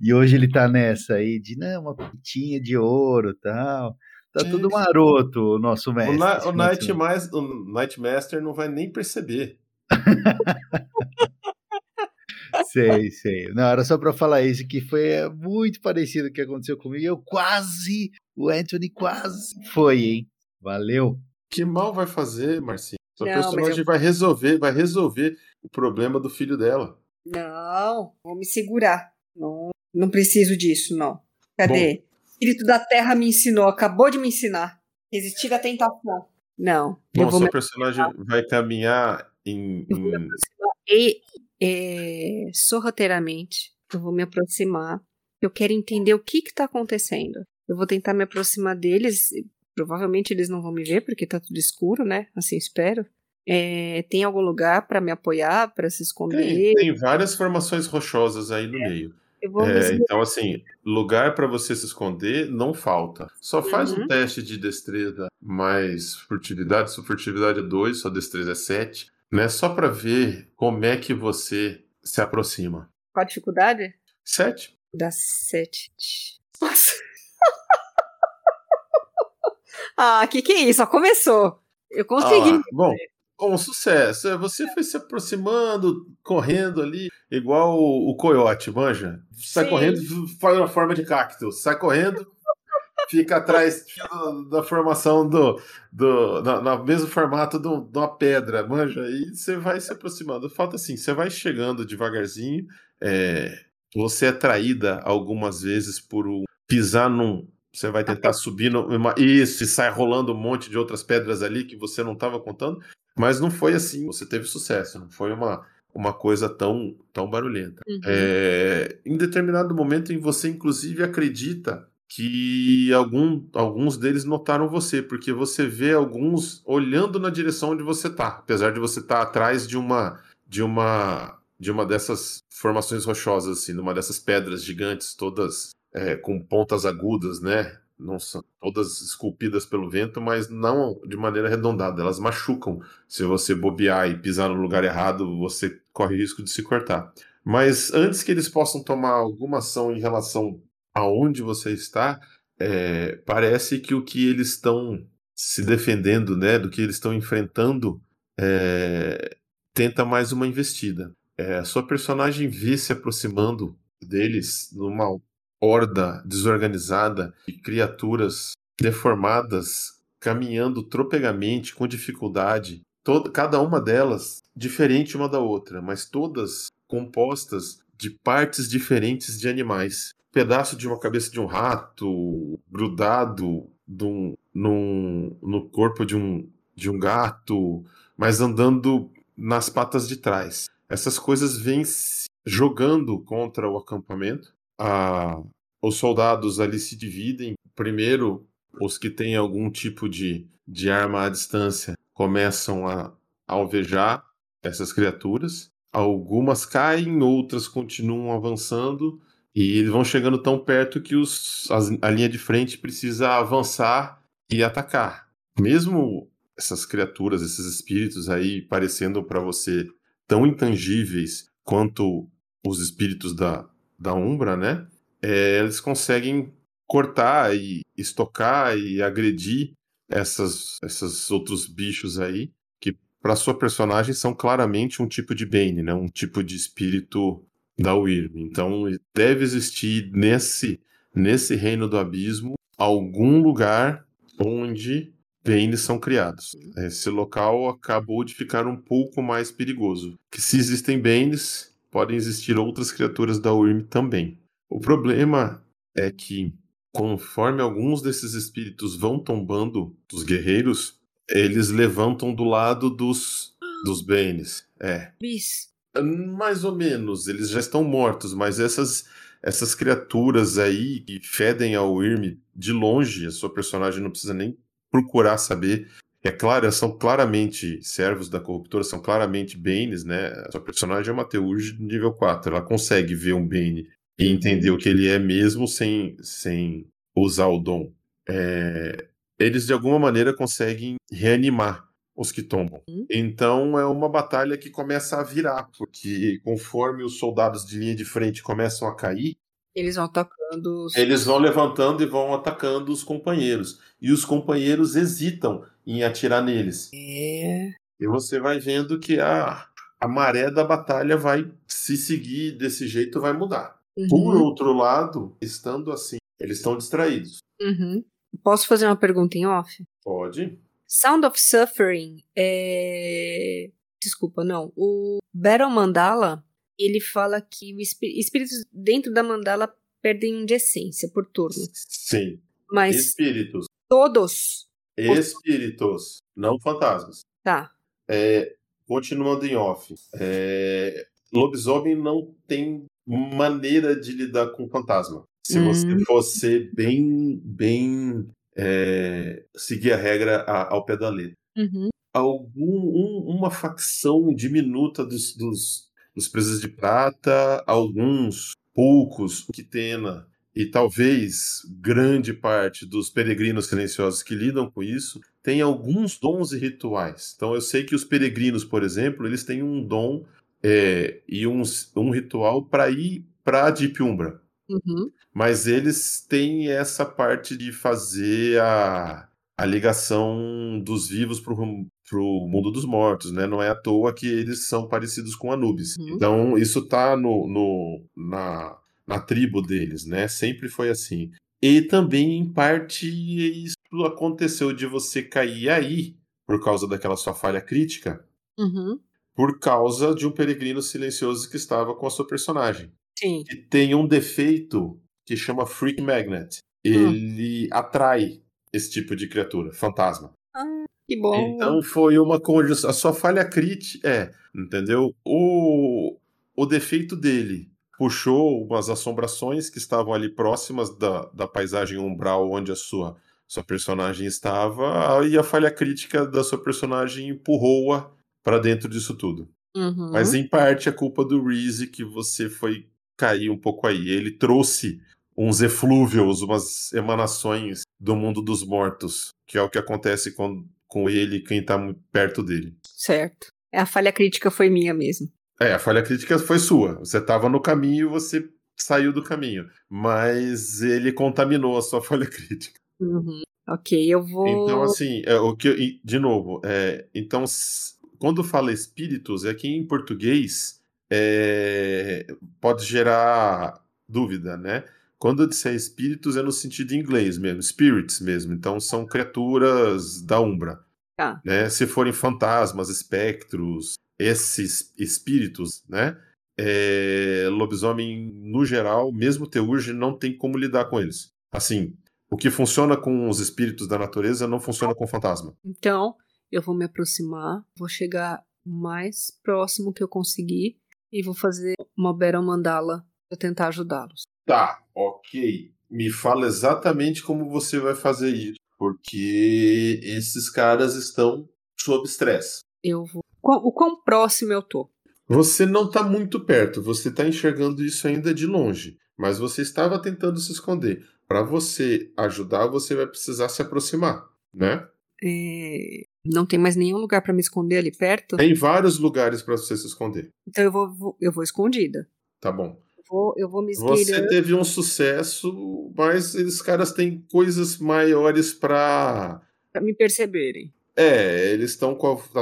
e hoje ele tá nessa aí de, não, uma pitinha de ouro tal. Tá tudo maroto o nosso mestre. O,
na, o, Night Master, o Nightmaster não vai nem perceber.
sei, sei. Não, era só para falar isso, que foi é, muito parecido com o que aconteceu comigo. Eu quase, o Anthony quase foi, hein? Valeu.
Que mal vai fazer, Marcinho? Sua não, personagem eu... vai resolver, vai resolver o problema do filho dela.
Não, vou me segurar. Não, não preciso disso, não. Cadê? Bom, o Espírito da Terra me ensinou, acabou de me ensinar. Resistir à tentação. Não.
Bom, seu personagem vai caminhar em. em...
E é, sorrateiramente, eu vou me aproximar. Eu quero entender o que está acontecendo. Eu vou tentar me aproximar deles. Provavelmente eles não vão me ver porque está tudo escuro, né? Assim espero. É, tem algum lugar para me apoiar, para se esconder?
Tem, tem, várias formações rochosas aí no é. meio. É, então, assim, lugar para você se esconder não falta. Só faz uhum. um teste de destreza mais furtividade. Sua furtividade é 2, sua destreza é 7 né? Só para ver como é que você se aproxima.
Qual a dificuldade?
Sete.
Dá sete. Nossa. ah, que que é isso? Só começou. Eu consegui. Ah,
bom, bom, sucesso. É, você foi se aproximando, correndo ali, igual o, o coiote, manja? Sai Sim. correndo, faz uma forma de cacto. Sai correndo, fica atrás da formação do. do no, no mesmo formato de uma pedra, manja. E você vai se aproximando. Falta assim, você vai chegando devagarzinho. É, você é traída algumas vezes por um, pisar num. Você vai tentar subir numa, isso e sai rolando um monte de outras pedras ali que você não estava contando. Mas não foi assim. Você teve sucesso. Não foi uma uma coisa tão, tão barulhenta. Uhum. É, em determinado momento em você, inclusive, acredita que algum, alguns deles notaram você, porque você vê alguns olhando na direção onde você está, apesar de você estar tá atrás de uma de uma de uma dessas formações rochosas, assim, numa dessas pedras gigantes, todas é, com pontas agudas, né? Não são todas esculpidas pelo vento, mas não de maneira arredondada. Elas machucam. Se você bobear e pisar no lugar errado, você corre risco de se cortar. Mas antes que eles possam tomar alguma ação em relação aonde você está, é, parece que o que eles estão se defendendo, né, do que eles estão enfrentando, é, tenta mais uma investida. É, a sua personagem vê se aproximando deles numa horda desorganizada de criaturas deformadas caminhando tropegamente, com dificuldade, toda, cada uma delas diferente uma da outra, mas todas compostas de partes diferentes de animais pedaço de uma cabeça de um rato grudado num, no corpo de um, de um gato, mas andando nas patas de trás. Essas coisas vêm jogando contra o acampamento. Ah, os soldados ali se dividem. Primeiro, os que têm algum tipo de, de arma à distância começam a alvejar essas criaturas. Algumas caem, outras continuam avançando E eles vão chegando tão perto que os, as, a linha de frente precisa avançar e atacar. Mesmo essas criaturas, esses espíritos aí parecendo para você tão intangíveis quanto os espíritos da, da Umbra, né? É, eles conseguem cortar e estocar e agredir essas, esses outros bichos aí, que para sua personagem são claramente um tipo de Bane, né? Um tipo de espírito da Wyrm. Então deve existir nesse nesse reino do abismo algum lugar onde Banes são criados. Esse local acabou de ficar um pouco mais perigoso. Que se existem Banes, podem existir outras criaturas da Wyrm também. O problema é que conforme alguns desses espíritos vão tombando dos guerreiros, eles levantam do lado dos dos Banes. É.
Bis.
Mais ou menos, eles já estão mortos, mas essas essas criaturas aí que fedem ao Wyrm de longe, a sua personagem não precisa nem procurar saber. É claro, são claramente servos da corruptora, são claramente Banes, né? A sua personagem é uma Teuge nível 4, ela consegue ver um Bane e entender o que ele é mesmo sem, sem usar o dom. É, eles de alguma maneira conseguem reanimar os que tombam.
Uhum.
Então é uma batalha que começa a virar, porque conforme os soldados de linha de frente começam a cair,
Eles vão atacando os.
eles vão levantando e vão atacando os companheiros. E os companheiros hesitam em atirar neles.
É.
E você vai vendo que a, a maré da batalha vai se seguir desse jeito, vai mudar. Por
Uhum.
outro lado, estando assim, eles estão distraídos.
Uhum. Posso fazer uma pergunta em off?
Pode?
Sound of Suffering é. Desculpa, não. O Battle Mandala, ele fala que espíritos dentro da mandala perdem de essência por turno.
Sim.
Mas
Espíritos.
todos.
Espíritos, não fantasmas.
Tá.
É, continuando em off. É, lobisomem não tem maneira de lidar com fantasma. Se
Hum.
você fosse bem, bem é, seguir a regra a- ao pé da letra.
Uhum.
algum, um- uma facção diminuta dos, dos, dos presas de prata, alguns poucos Quitena e talvez grande parte dos peregrinos silenciosos que lidam com isso tem alguns dons e rituais. Então eu sei que os peregrinos, por exemplo, eles têm um dom é, e um, um ritual para ir para a Deep Umbra.
Uhum.
Mas eles têm essa parte de fazer a, a ligação dos vivos pro, pro mundo dos mortos, né? Não é à toa que eles são parecidos com Anubis.
Uhum.
Então, isso tá no, no, na, na tribo deles, né? Sempre foi assim. E também, em parte, isso aconteceu de você cair aí, por causa daquela sua falha crítica,
Uhum.
por causa de um peregrino silencioso que estava com a sua personagem
Sim.
que tem um defeito que chama Freak Magnet. Ele atrai esse tipo de criatura, fantasma.
Que bom.
Então foi uma conjunção. A sua falha crítica é, entendeu? O, o defeito dele puxou umas assombrações que estavam ali próximas da, da paisagem umbral onde a sua, sua personagem estava, e a falha crítica da sua personagem empurrou-a para dentro disso tudo.
Uhum.
Mas em parte a culpa do Reese que você foi cair um pouco aí. Ele trouxe uns eflúvios, umas emanações do mundo dos mortos, que é o que acontece com, com ele e quem tá perto dele.
Certo. A falha crítica foi minha mesmo.
É, a falha crítica foi sua. Você tava no caminho e você saiu do caminho. Mas ele contaminou a sua falha crítica.
Uhum. Ok, eu vou.
Então, assim, é, o que, de novo, é, então, quando fala espíritos, é que em português é, pode gerar dúvida, né? Quando eu disser espíritos é no sentido inglês mesmo, spirits mesmo. Então, são criaturas da Umbra.
Tá.
Né? Se forem fantasmas, espectros, esses espíritos, né? É, lobisomem, no geral, mesmo Teurge, não tem como lidar com eles. Assim, o que funciona com os espíritos da natureza não funciona com fantasma.
Então, eu vou me aproximar, vou chegar o mais próximo que eu conseguir e vou fazer uma Battle Mandala pra tentar ajudá-los.
Tá, ok. Me fala exatamente como você vai fazer isso. Porque esses caras estão sob estresse.
Eu vou. O quão próximo eu tô?
Você não está muito perto, você está enxergando isso ainda de longe. mas você estava tentando se esconder. Para você ajudar, você vai precisar se aproximar, né?
É, Não tem mais nenhum lugar pra me esconder ali perto?
Tem vários lugares para você se esconder.
Então eu vou, vou- eu vou escondida.
Tá bom.
Eu vou, eu vou me
Você
esgueirando.
teve um sucesso, mas esses caras têm coisas maiores para
Pra me perceberem.
É, eles estão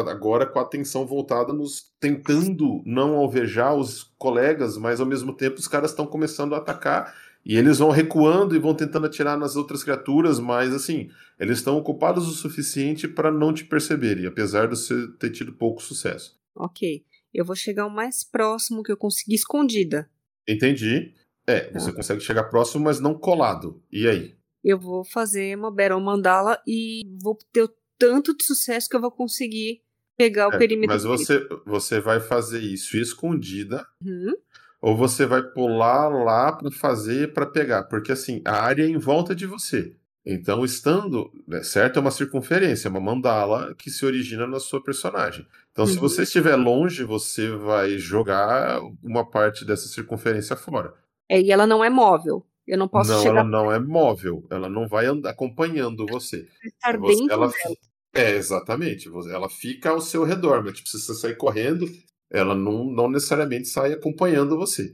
agora com a atenção voltada nos tentando não alvejar os colegas, mas ao mesmo tempo os caras estão começando a atacar e eles vão recuando e vão tentando atirar nas outras criaturas, mas assim, eles estão ocupados o suficiente para não te perceberem, apesar de você ter tido pouco sucesso.
Ok. Eu vou chegar o mais próximo que eu conseguir escondida.
Entendi. É, você
Tá.
consegue chegar próximo, mas não colado. E aí?
Eu vou fazer uma Battle Mandala e vou ter o tanto de sucesso que eu vou conseguir pegar o
É,
perímetro.
mas você, você vai fazer isso escondida
Uhum.
Ou você vai pular lá para fazer para pegar, porque assim, a área é em volta de você. Então, estando, né, certo, é uma circunferência, é uma mandala que se origina na sua personagem. Então, se
Uhum.
você estiver longe, você vai jogar uma parte dessa circunferência fora.
É, e ela não é móvel. Eu não posso
não,
chegar
ela não é móvel, ela não vai andar acompanhando você.
estar
Você-
dentro
ela,
dela.
é, exatamente. Ela fica ao seu redor, mas tipo, se você sair correndo, ela não, não necessariamente sai acompanhando você.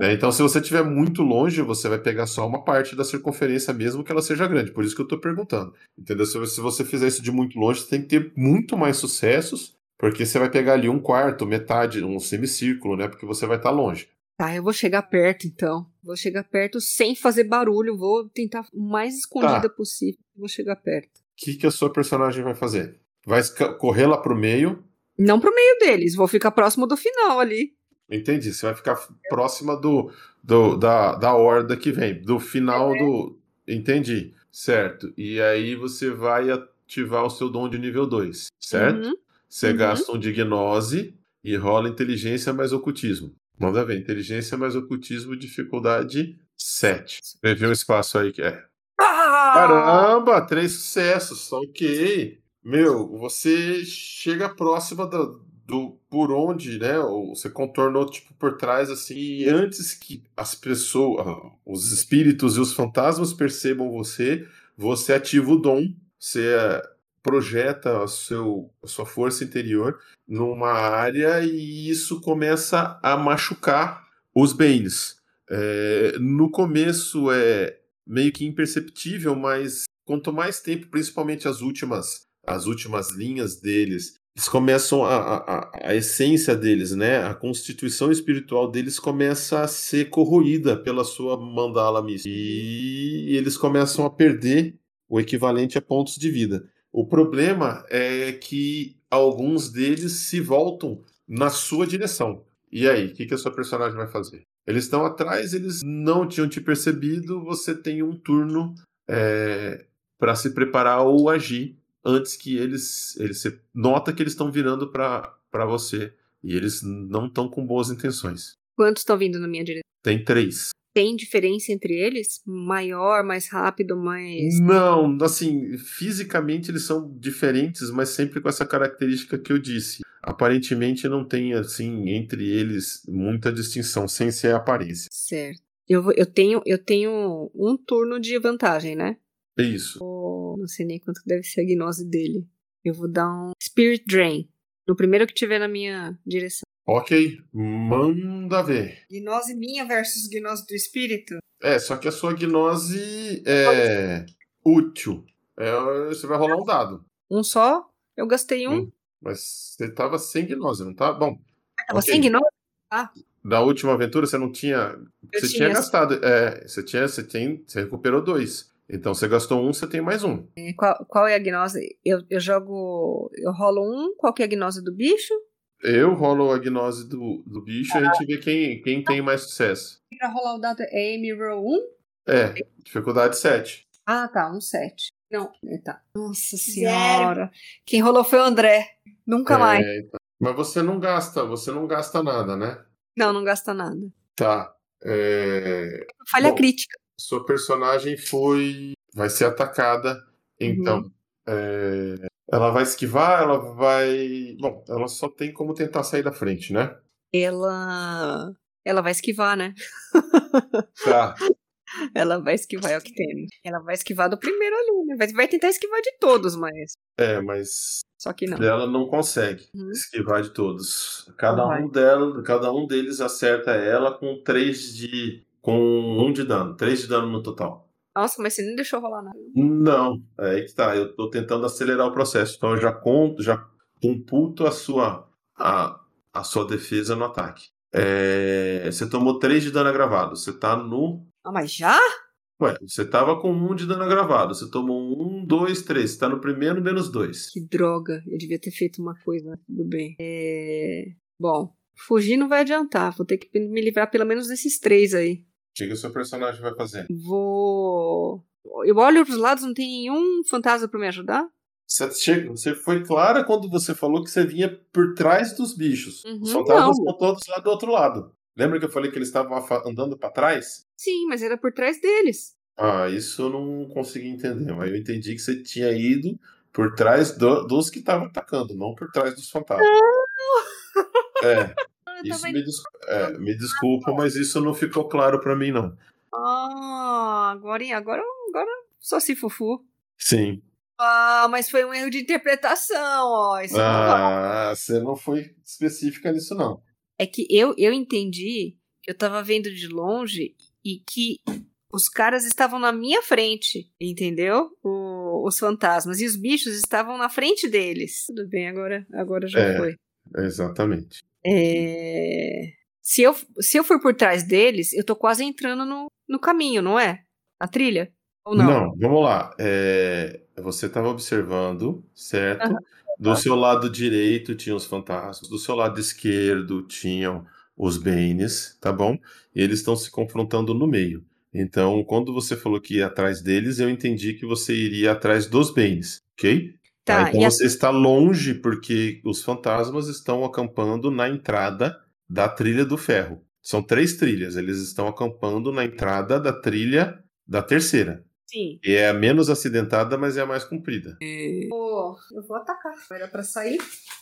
Né? Então, se você estiver muito longe, você vai pegar só uma parte da circunferência, mesmo que ela seja grande. Por isso que eu estou perguntando. Entendeu? Se, se você fizer isso de muito longe, você tem que ter muito mais sucessos, porque você vai pegar ali um quarto, metade, um semicírculo, né? Porque você vai estar longe.
Tá, eu vou chegar perto então. Vou chegar perto sem fazer barulho. Vou tentar o mais escondida
Tá.
possível. Vou chegar perto.
O que, que a sua personagem vai fazer? Vai correr lá pro meio.
Não pro meio deles, vou ficar próximo do final ali.
Entendi. Você vai ficar próxima do, do da, da horda que vem, do final do. Entendi. Certo. E aí você vai ativar o seu dom de nível 2, certo?
Uhum.
Você
Uhum.
gasta um de gnose e rola inteligência mais ocultismo. Manda ver, inteligência mais ocultismo, dificuldade 7. Você viu o espaço aí que é.
Ah!
Caramba, três sucessos, ok. Meu, você chega próxima do, por onde, né? Você contornou tipo por trás assim, e antes que as pessoas, ah, os espíritos e os fantasmas percebam você, você ativa o dom, você eh, projeta o seu, a sua força interior numa área e isso começa a machucar os Banes. É, no começo é meio que imperceptível, mas quanto mais tempo, principalmente as últimas, as últimas linhas deles, eles começam a, a, a- essência deles, né? A constituição espiritual deles começa a ser corroída pela sua mandala mística. E eles começam a perder o equivalente a pontos de vida. O problema é que alguns deles se voltam na sua direção. E aí, o que, que a sua personagem vai fazer? Eles estão atrás, eles não tinham te percebido, você tem um turno para se preparar ou agir antes que eles. eles você nota que eles estão virando para você. E eles não estão com boas intenções.
Quantos estão vindo na minha direção?
Tem três.
Tem diferença entre eles? Maior, mais rápido, mais.
Não, assim, fisicamente eles são diferentes, mas sempre com essa característica que eu disse. Aparentemente não tem, assim, entre eles muita distinção, sem ser a aparência.
Certo. Eu, eu, tenho, eu tenho um turno de vantagem, né?
É isso.
Não sei nem quanto que deve ser a gnose dele. Eu vou dar um Spirit Drain. No primeiro que tiver na minha direção.
Ok, manda ver.
Gnose minha versus gnose do espírito?
É, só que a sua gnose é útil. É, você vai rolar um dado.
Um só? Eu gastei um.
Hum. Mas você tava sem gnose, não tá? Bom,
Tava
ok.
sem gnose?
da última aventura você não tinha.
Eu
você
tinha.
tinha gastado. É, você tinha. Você tem. Você recuperou dois. Então você gastou um, você tem mais um.
Qual, qual é a gnose? Eu, eu jogo. Eu rolo um. Qual que é a gnose do bicho?
Eu rolo a gnose do, do bicho e a gente vê quem, quem tem mais sucesso.
Pra rolar o dado é Amy Roll 1?
É, dificuldade 7.
Ah, tá, um 7. Não, é, tá. Nossa senhora. Quem rolou foi o André. Nunca mais.
É, então. Mas você não gasta, você não gasta nada, né?
Não, não gasta nada.
Tá. É,
Falha
Bom.
crítica.
Sua personagem foi. vai ser atacada. Então. é, ela vai esquivar, ela vai. Bom, ela só tem como tentar sair da frente, né?
Ela. Ela vai esquivar, né?
Tá.
Ela vai esquivar, é o que tem. Ela vai esquivar do primeiro ali, né? Vai, tentar esquivar de todos, mas.
É, mas
Só que não.
ela não consegue
Uhum.
esquivar de todos. Cada
Não vai.
um dela, cada um deles acerta ela com 3 de. Com um de dano. 3 de dano no total.
Nossa, mas você nem deixou rolar nada.
Não, é aí que tá. Eu tô tentando acelerar o processo. Então eu já conto, já computo a sua, a, a sua defesa no ataque. É, você tomou 3 de dano agravado. Você tá no.
Ah, mas já?
Ué, você tava com 1 de dano agravado. Você tomou 1, 2, 3. Você tá no primeiro menos 2.
Que droga. Eu devia ter feito uma coisa. Tudo bem. É... Bom, fugir não vai adiantar. Vou ter que me livrar pelo menos desses três aí.
O que, o seu personagem vai fazer?
Vou. Eu olho pros lados, não tem nenhum fantasma pra me ajudar?
Você, você foi clara quando você falou que você vinha por trás dos bichos.
Uhum,
Os fantasmas
não.
estão todos lá do outro lado. Lembra que eu falei que eles estavam andando pra trás?
Sim, mas era por trás deles.
Ah, isso eu não consegui entender. Mas eu entendi que você tinha ido por trás do- dos que estavam atacando, não por trás dos fantasmas. É,
Ah, eu
isso me, é, me desculpa, mas isso não ficou claro pra mim, não.
Ah, agora, agora, agora só se fufu.
Sim.
Ah, mas foi um erro de interpretação, ó. Isso não.
Ah, você não foi específica nisso, não.
É que eu, eu entendi que eu tava vendo de longe e que os caras estavam na minha frente, entendeu? O- os fantasmas. E os bichos estavam na frente deles. Tudo bem, agora, agora já
É.
foi.
Exatamente.
É, Se, eu, se eu for por trás deles, eu tô quase entrando no, no caminho, não é? A trilha? Ou não?
vamos lá. É, você estava observando, certo?
Aham.
Do seu lado direito tinham os fantasmas, do seu lado esquerdo tinham os Banes, tá bom? E eles estão se confrontando no meio. Então, quando você falou que ia atrás deles, eu entendi que você iria atrás dos Banes, ok?
Tá,
Ah, então
e a-
você está longe porque os fantasmas estão acampando na entrada da trilha do ferro. São três trilhas, eles estão acampando na entrada da trilha da terceira.
Sim.
E é a menos acidentada, mas é a mais comprida.
Pô, eu vou atacar. Era pra sair?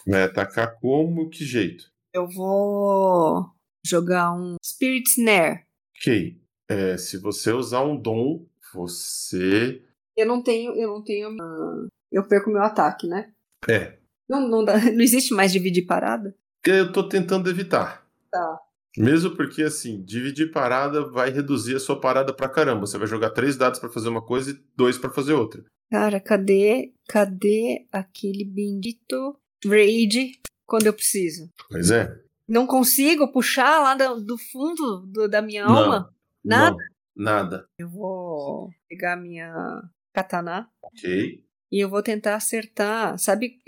Vai atacar como? Que jeito?
Eu vou jogar um Spirit Snare.
Ok. É, se você usar um dom, você.
Eu não tenho, eu não tenho. ah, eu perco meu ataque, né?
É.
Não, não, dá, não existe mais dividir parada?
Eu tô tentando evitar.
Tá.
Mesmo porque, assim, dividir parada vai reduzir a sua parada pra caramba. Você vai jogar três dados pra fazer uma coisa e dois pra fazer outra.
Cara, cadê, cadê aquele bendito raid quando eu preciso?
Pois é.
Não consigo puxar lá do, do fundo do- da minha alma? Nada?
Não, nada.
Eu vou pegar minha katana
Ok.
E eu vou tentar acertar. Sabe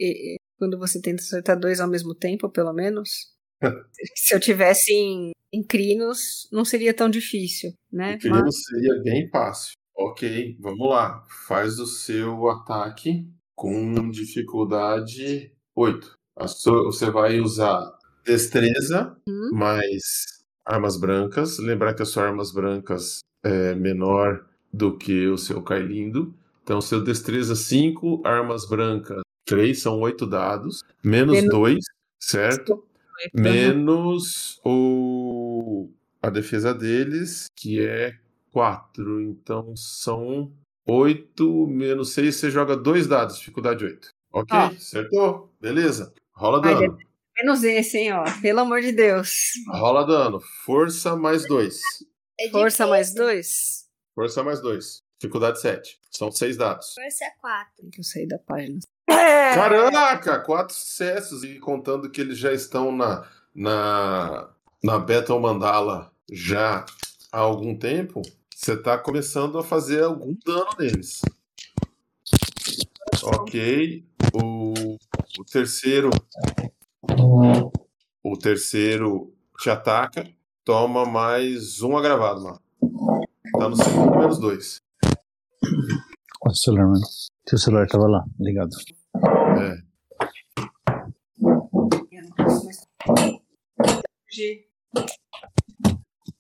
quando você tenta acertar dois ao mesmo tempo, pelo menos? Se eu tivesse em, em crinos, não seria tão difícil, né?
O que seria bem fácil. Ok, vamos lá. Faz o seu ataque com dificuldade 8. A sua- você vai usar destreza
Hum?
mais armas brancas. Lembrar que as suas armas brancas é menor do que o seu Kailindo. Então, seu destreza 5, armas brancas 3, são 8 dados. Menos
Menos-
2, certo? Menos o a defesa deles, que é 4. Então são 8 menos 6, você joga dois dados, dificuldade 8. Ok,
Ó.
acertou? Beleza. Rola
Ai,
dano.
Menos esse, hein, ó. Pelo amor de Deus.
Rola dano. Força mais 2.
É
Força mais dois.
Força mais 2. Dificuldade 7. São 6 dados.
Força 4.
Tem que eu sair da página.
Caraca, quatro sucessos e contando que eles já estão na na na Battle Mandala já há algum tempo, você está começando a fazer algum dano neles. Ok, o, o terceiro o terceiro te ataca, toma mais um agravado, mano. Tá no segundo menos dois.
O celular, mano. Seu celular tava lá, ligado.
É.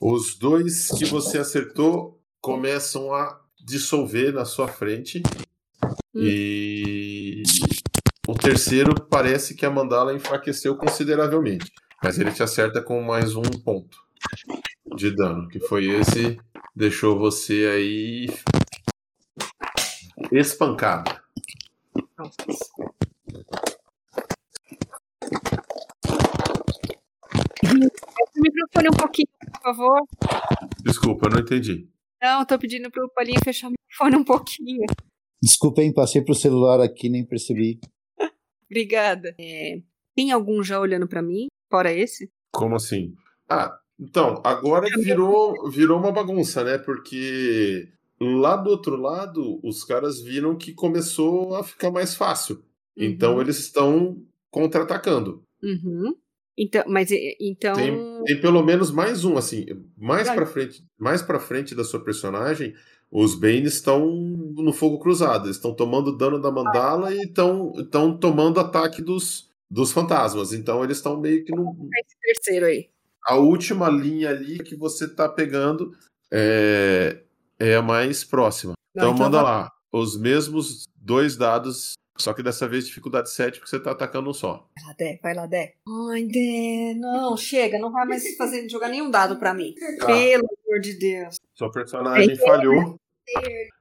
Os dois que você acertou começam a dissolver na sua frente. E o terceiro parece que a mandala enfraqueceu consideravelmente. Mas ele te acerta com mais um ponto. de dano, que foi esse, deixou você aí espancado.
o microfone um pouquinho, por favor.
Desculpa, eu não entendi.
Não, tô pedindo pro Paulinho fechar o microfone um pouquinho.
Desculpa, hein? Passei pro celular aqui, nem percebi.
Obrigada. É, tem algum já olhando para mim, fora esse?
Como assim? Ah, então, agora virou, virou uma bagunça, né? Porque lá do outro lado, os caras viram que começou a ficar mais fácil. Então,
Uhum.
eles estão contra-atacando.
Uhum. Então, mas então.
Tem, tem pelo menos mais um, assim, mais
Vai.
pra frente, mais para frente da sua personagem, os Bane estão no fogo cruzado, eles estão tomando dano da mandala e estão estão tomando ataque dos, dos fantasmas. Então eles estão meio que no,
Esse terceiro aí.
a última linha ali que você tá pegando é, é a mais próxima.
Não,
Então,
então
manda
vai-
lá, os mesmos dois dados, só que dessa vez dificuldade 7 porque você tá atacando um só.
Vai lá, Dé, vai lá, Dé. Ai, Dé, não, chega, não vai mais fazer, jogar nenhum dado pra mim.
Tá.
Pelo amor de Deus.
Sua personagem falhou.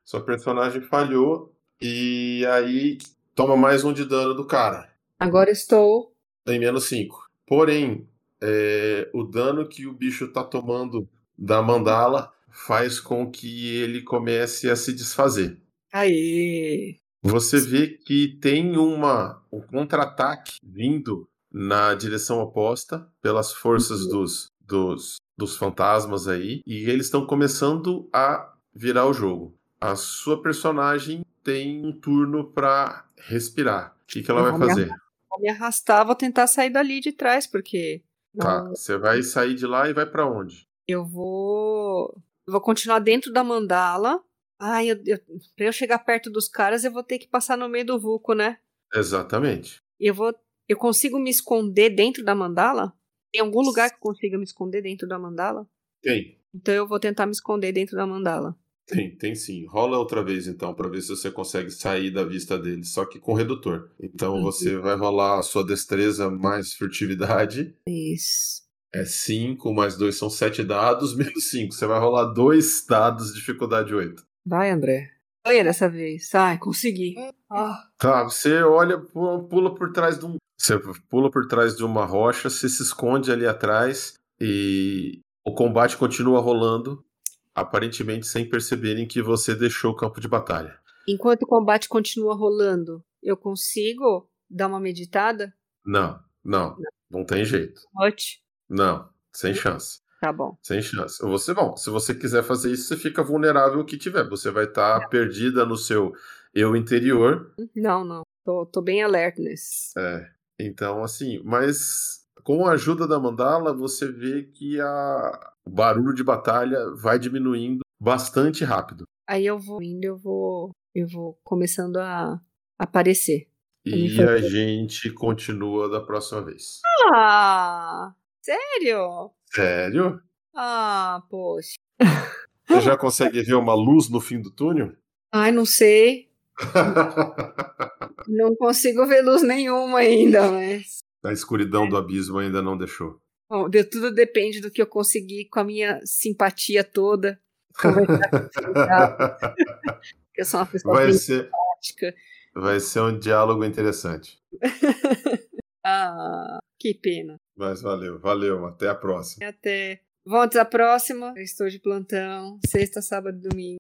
Sua personagem falhou. E aí toma mais um de dano do cara.
Agora estou.
Tem menos 5. Porém, é, o dano que o bicho tá tomando da mandala faz com que ele comece a se desfazer.
Aê!
Você vê que tem uma, um contra-ataque vindo na direção oposta pelas forças dos, dos, dos fantasmas aí, e eles estão começando a virar o jogo. A sua personagem tem um turno pra respirar. O que, que ela
Eu
vai fazer?
Vou me arrastar, vou tentar sair dali de trás, porque.
Tá,
não-
você vai sair de lá e vai pra onde?
Eu vou. Eu Vou continuar dentro da mandala. Ai, eu, eu, pra eu chegar perto dos caras, eu vou ter que passar no meio do vulco, né?
Exatamente.
Eu vou. Eu consigo me esconder dentro da mandala? Tem algum lugar que eu consiga me esconder dentro da mandala?
Tem,
Então eu vou tentar me esconder dentro da mandala.
tem, tem sim. Rola outra vez então, pra ver se você consegue sair da vista deles, só que com redutor. Então
Uhum.
você vai rolar a sua destreza mais furtividade.
Isso.
É 5, mais 2 são 7 dados, menos 5. Você vai rolar dois dados, dificuldade 8.
Vai, André. Ganha dessa vez. Ai, consegui. Ah,
Tá, você olha, pu- pula por trás de um. Você pula por trás de uma rocha, você se esconde ali atrás e o combate continua rolando, aparentemente sem perceberem que você deixou o campo de batalha.
Enquanto o combate continua rolando, eu consigo dar uma meditada?
Não, não, não tem jeito.
Hot.
Não, sem chance.
Tá bom.
Sem chance. Você, bom, se você quiser fazer isso, você fica vulnerável ao que tiver. Você vai estar perdida no seu eu interior.
Não, não. Tô, tô bem alertness.
É. Então, assim, mas com a ajuda da mandala, você vê que a... o barulho de batalha vai diminuindo bastante rápido.
Aí eu vou indo, eu vou. Eu vou começando a aparecer.
E a gente continua da próxima vez.
Ah! Sério?
Sério?
Ah, poxa.
Você já consegue ver uma luz no fim do túnel?
Ai, não sei. Não consigo ver luz nenhuma ainda, mas.
a escuridão do abismo ainda não deixou.
Bom, de- tudo depende do que eu conseguir com a minha simpatia toda. Eu sou uma pessoa
Vai
bem
ser,
prática.
vai ser um diálogo interessante.
Ah, que pena.
Mas valeu, valeu. Até a próxima.
Até. Vamos à próxima. Eu estou de plantão. Sexta, sábado e domingo.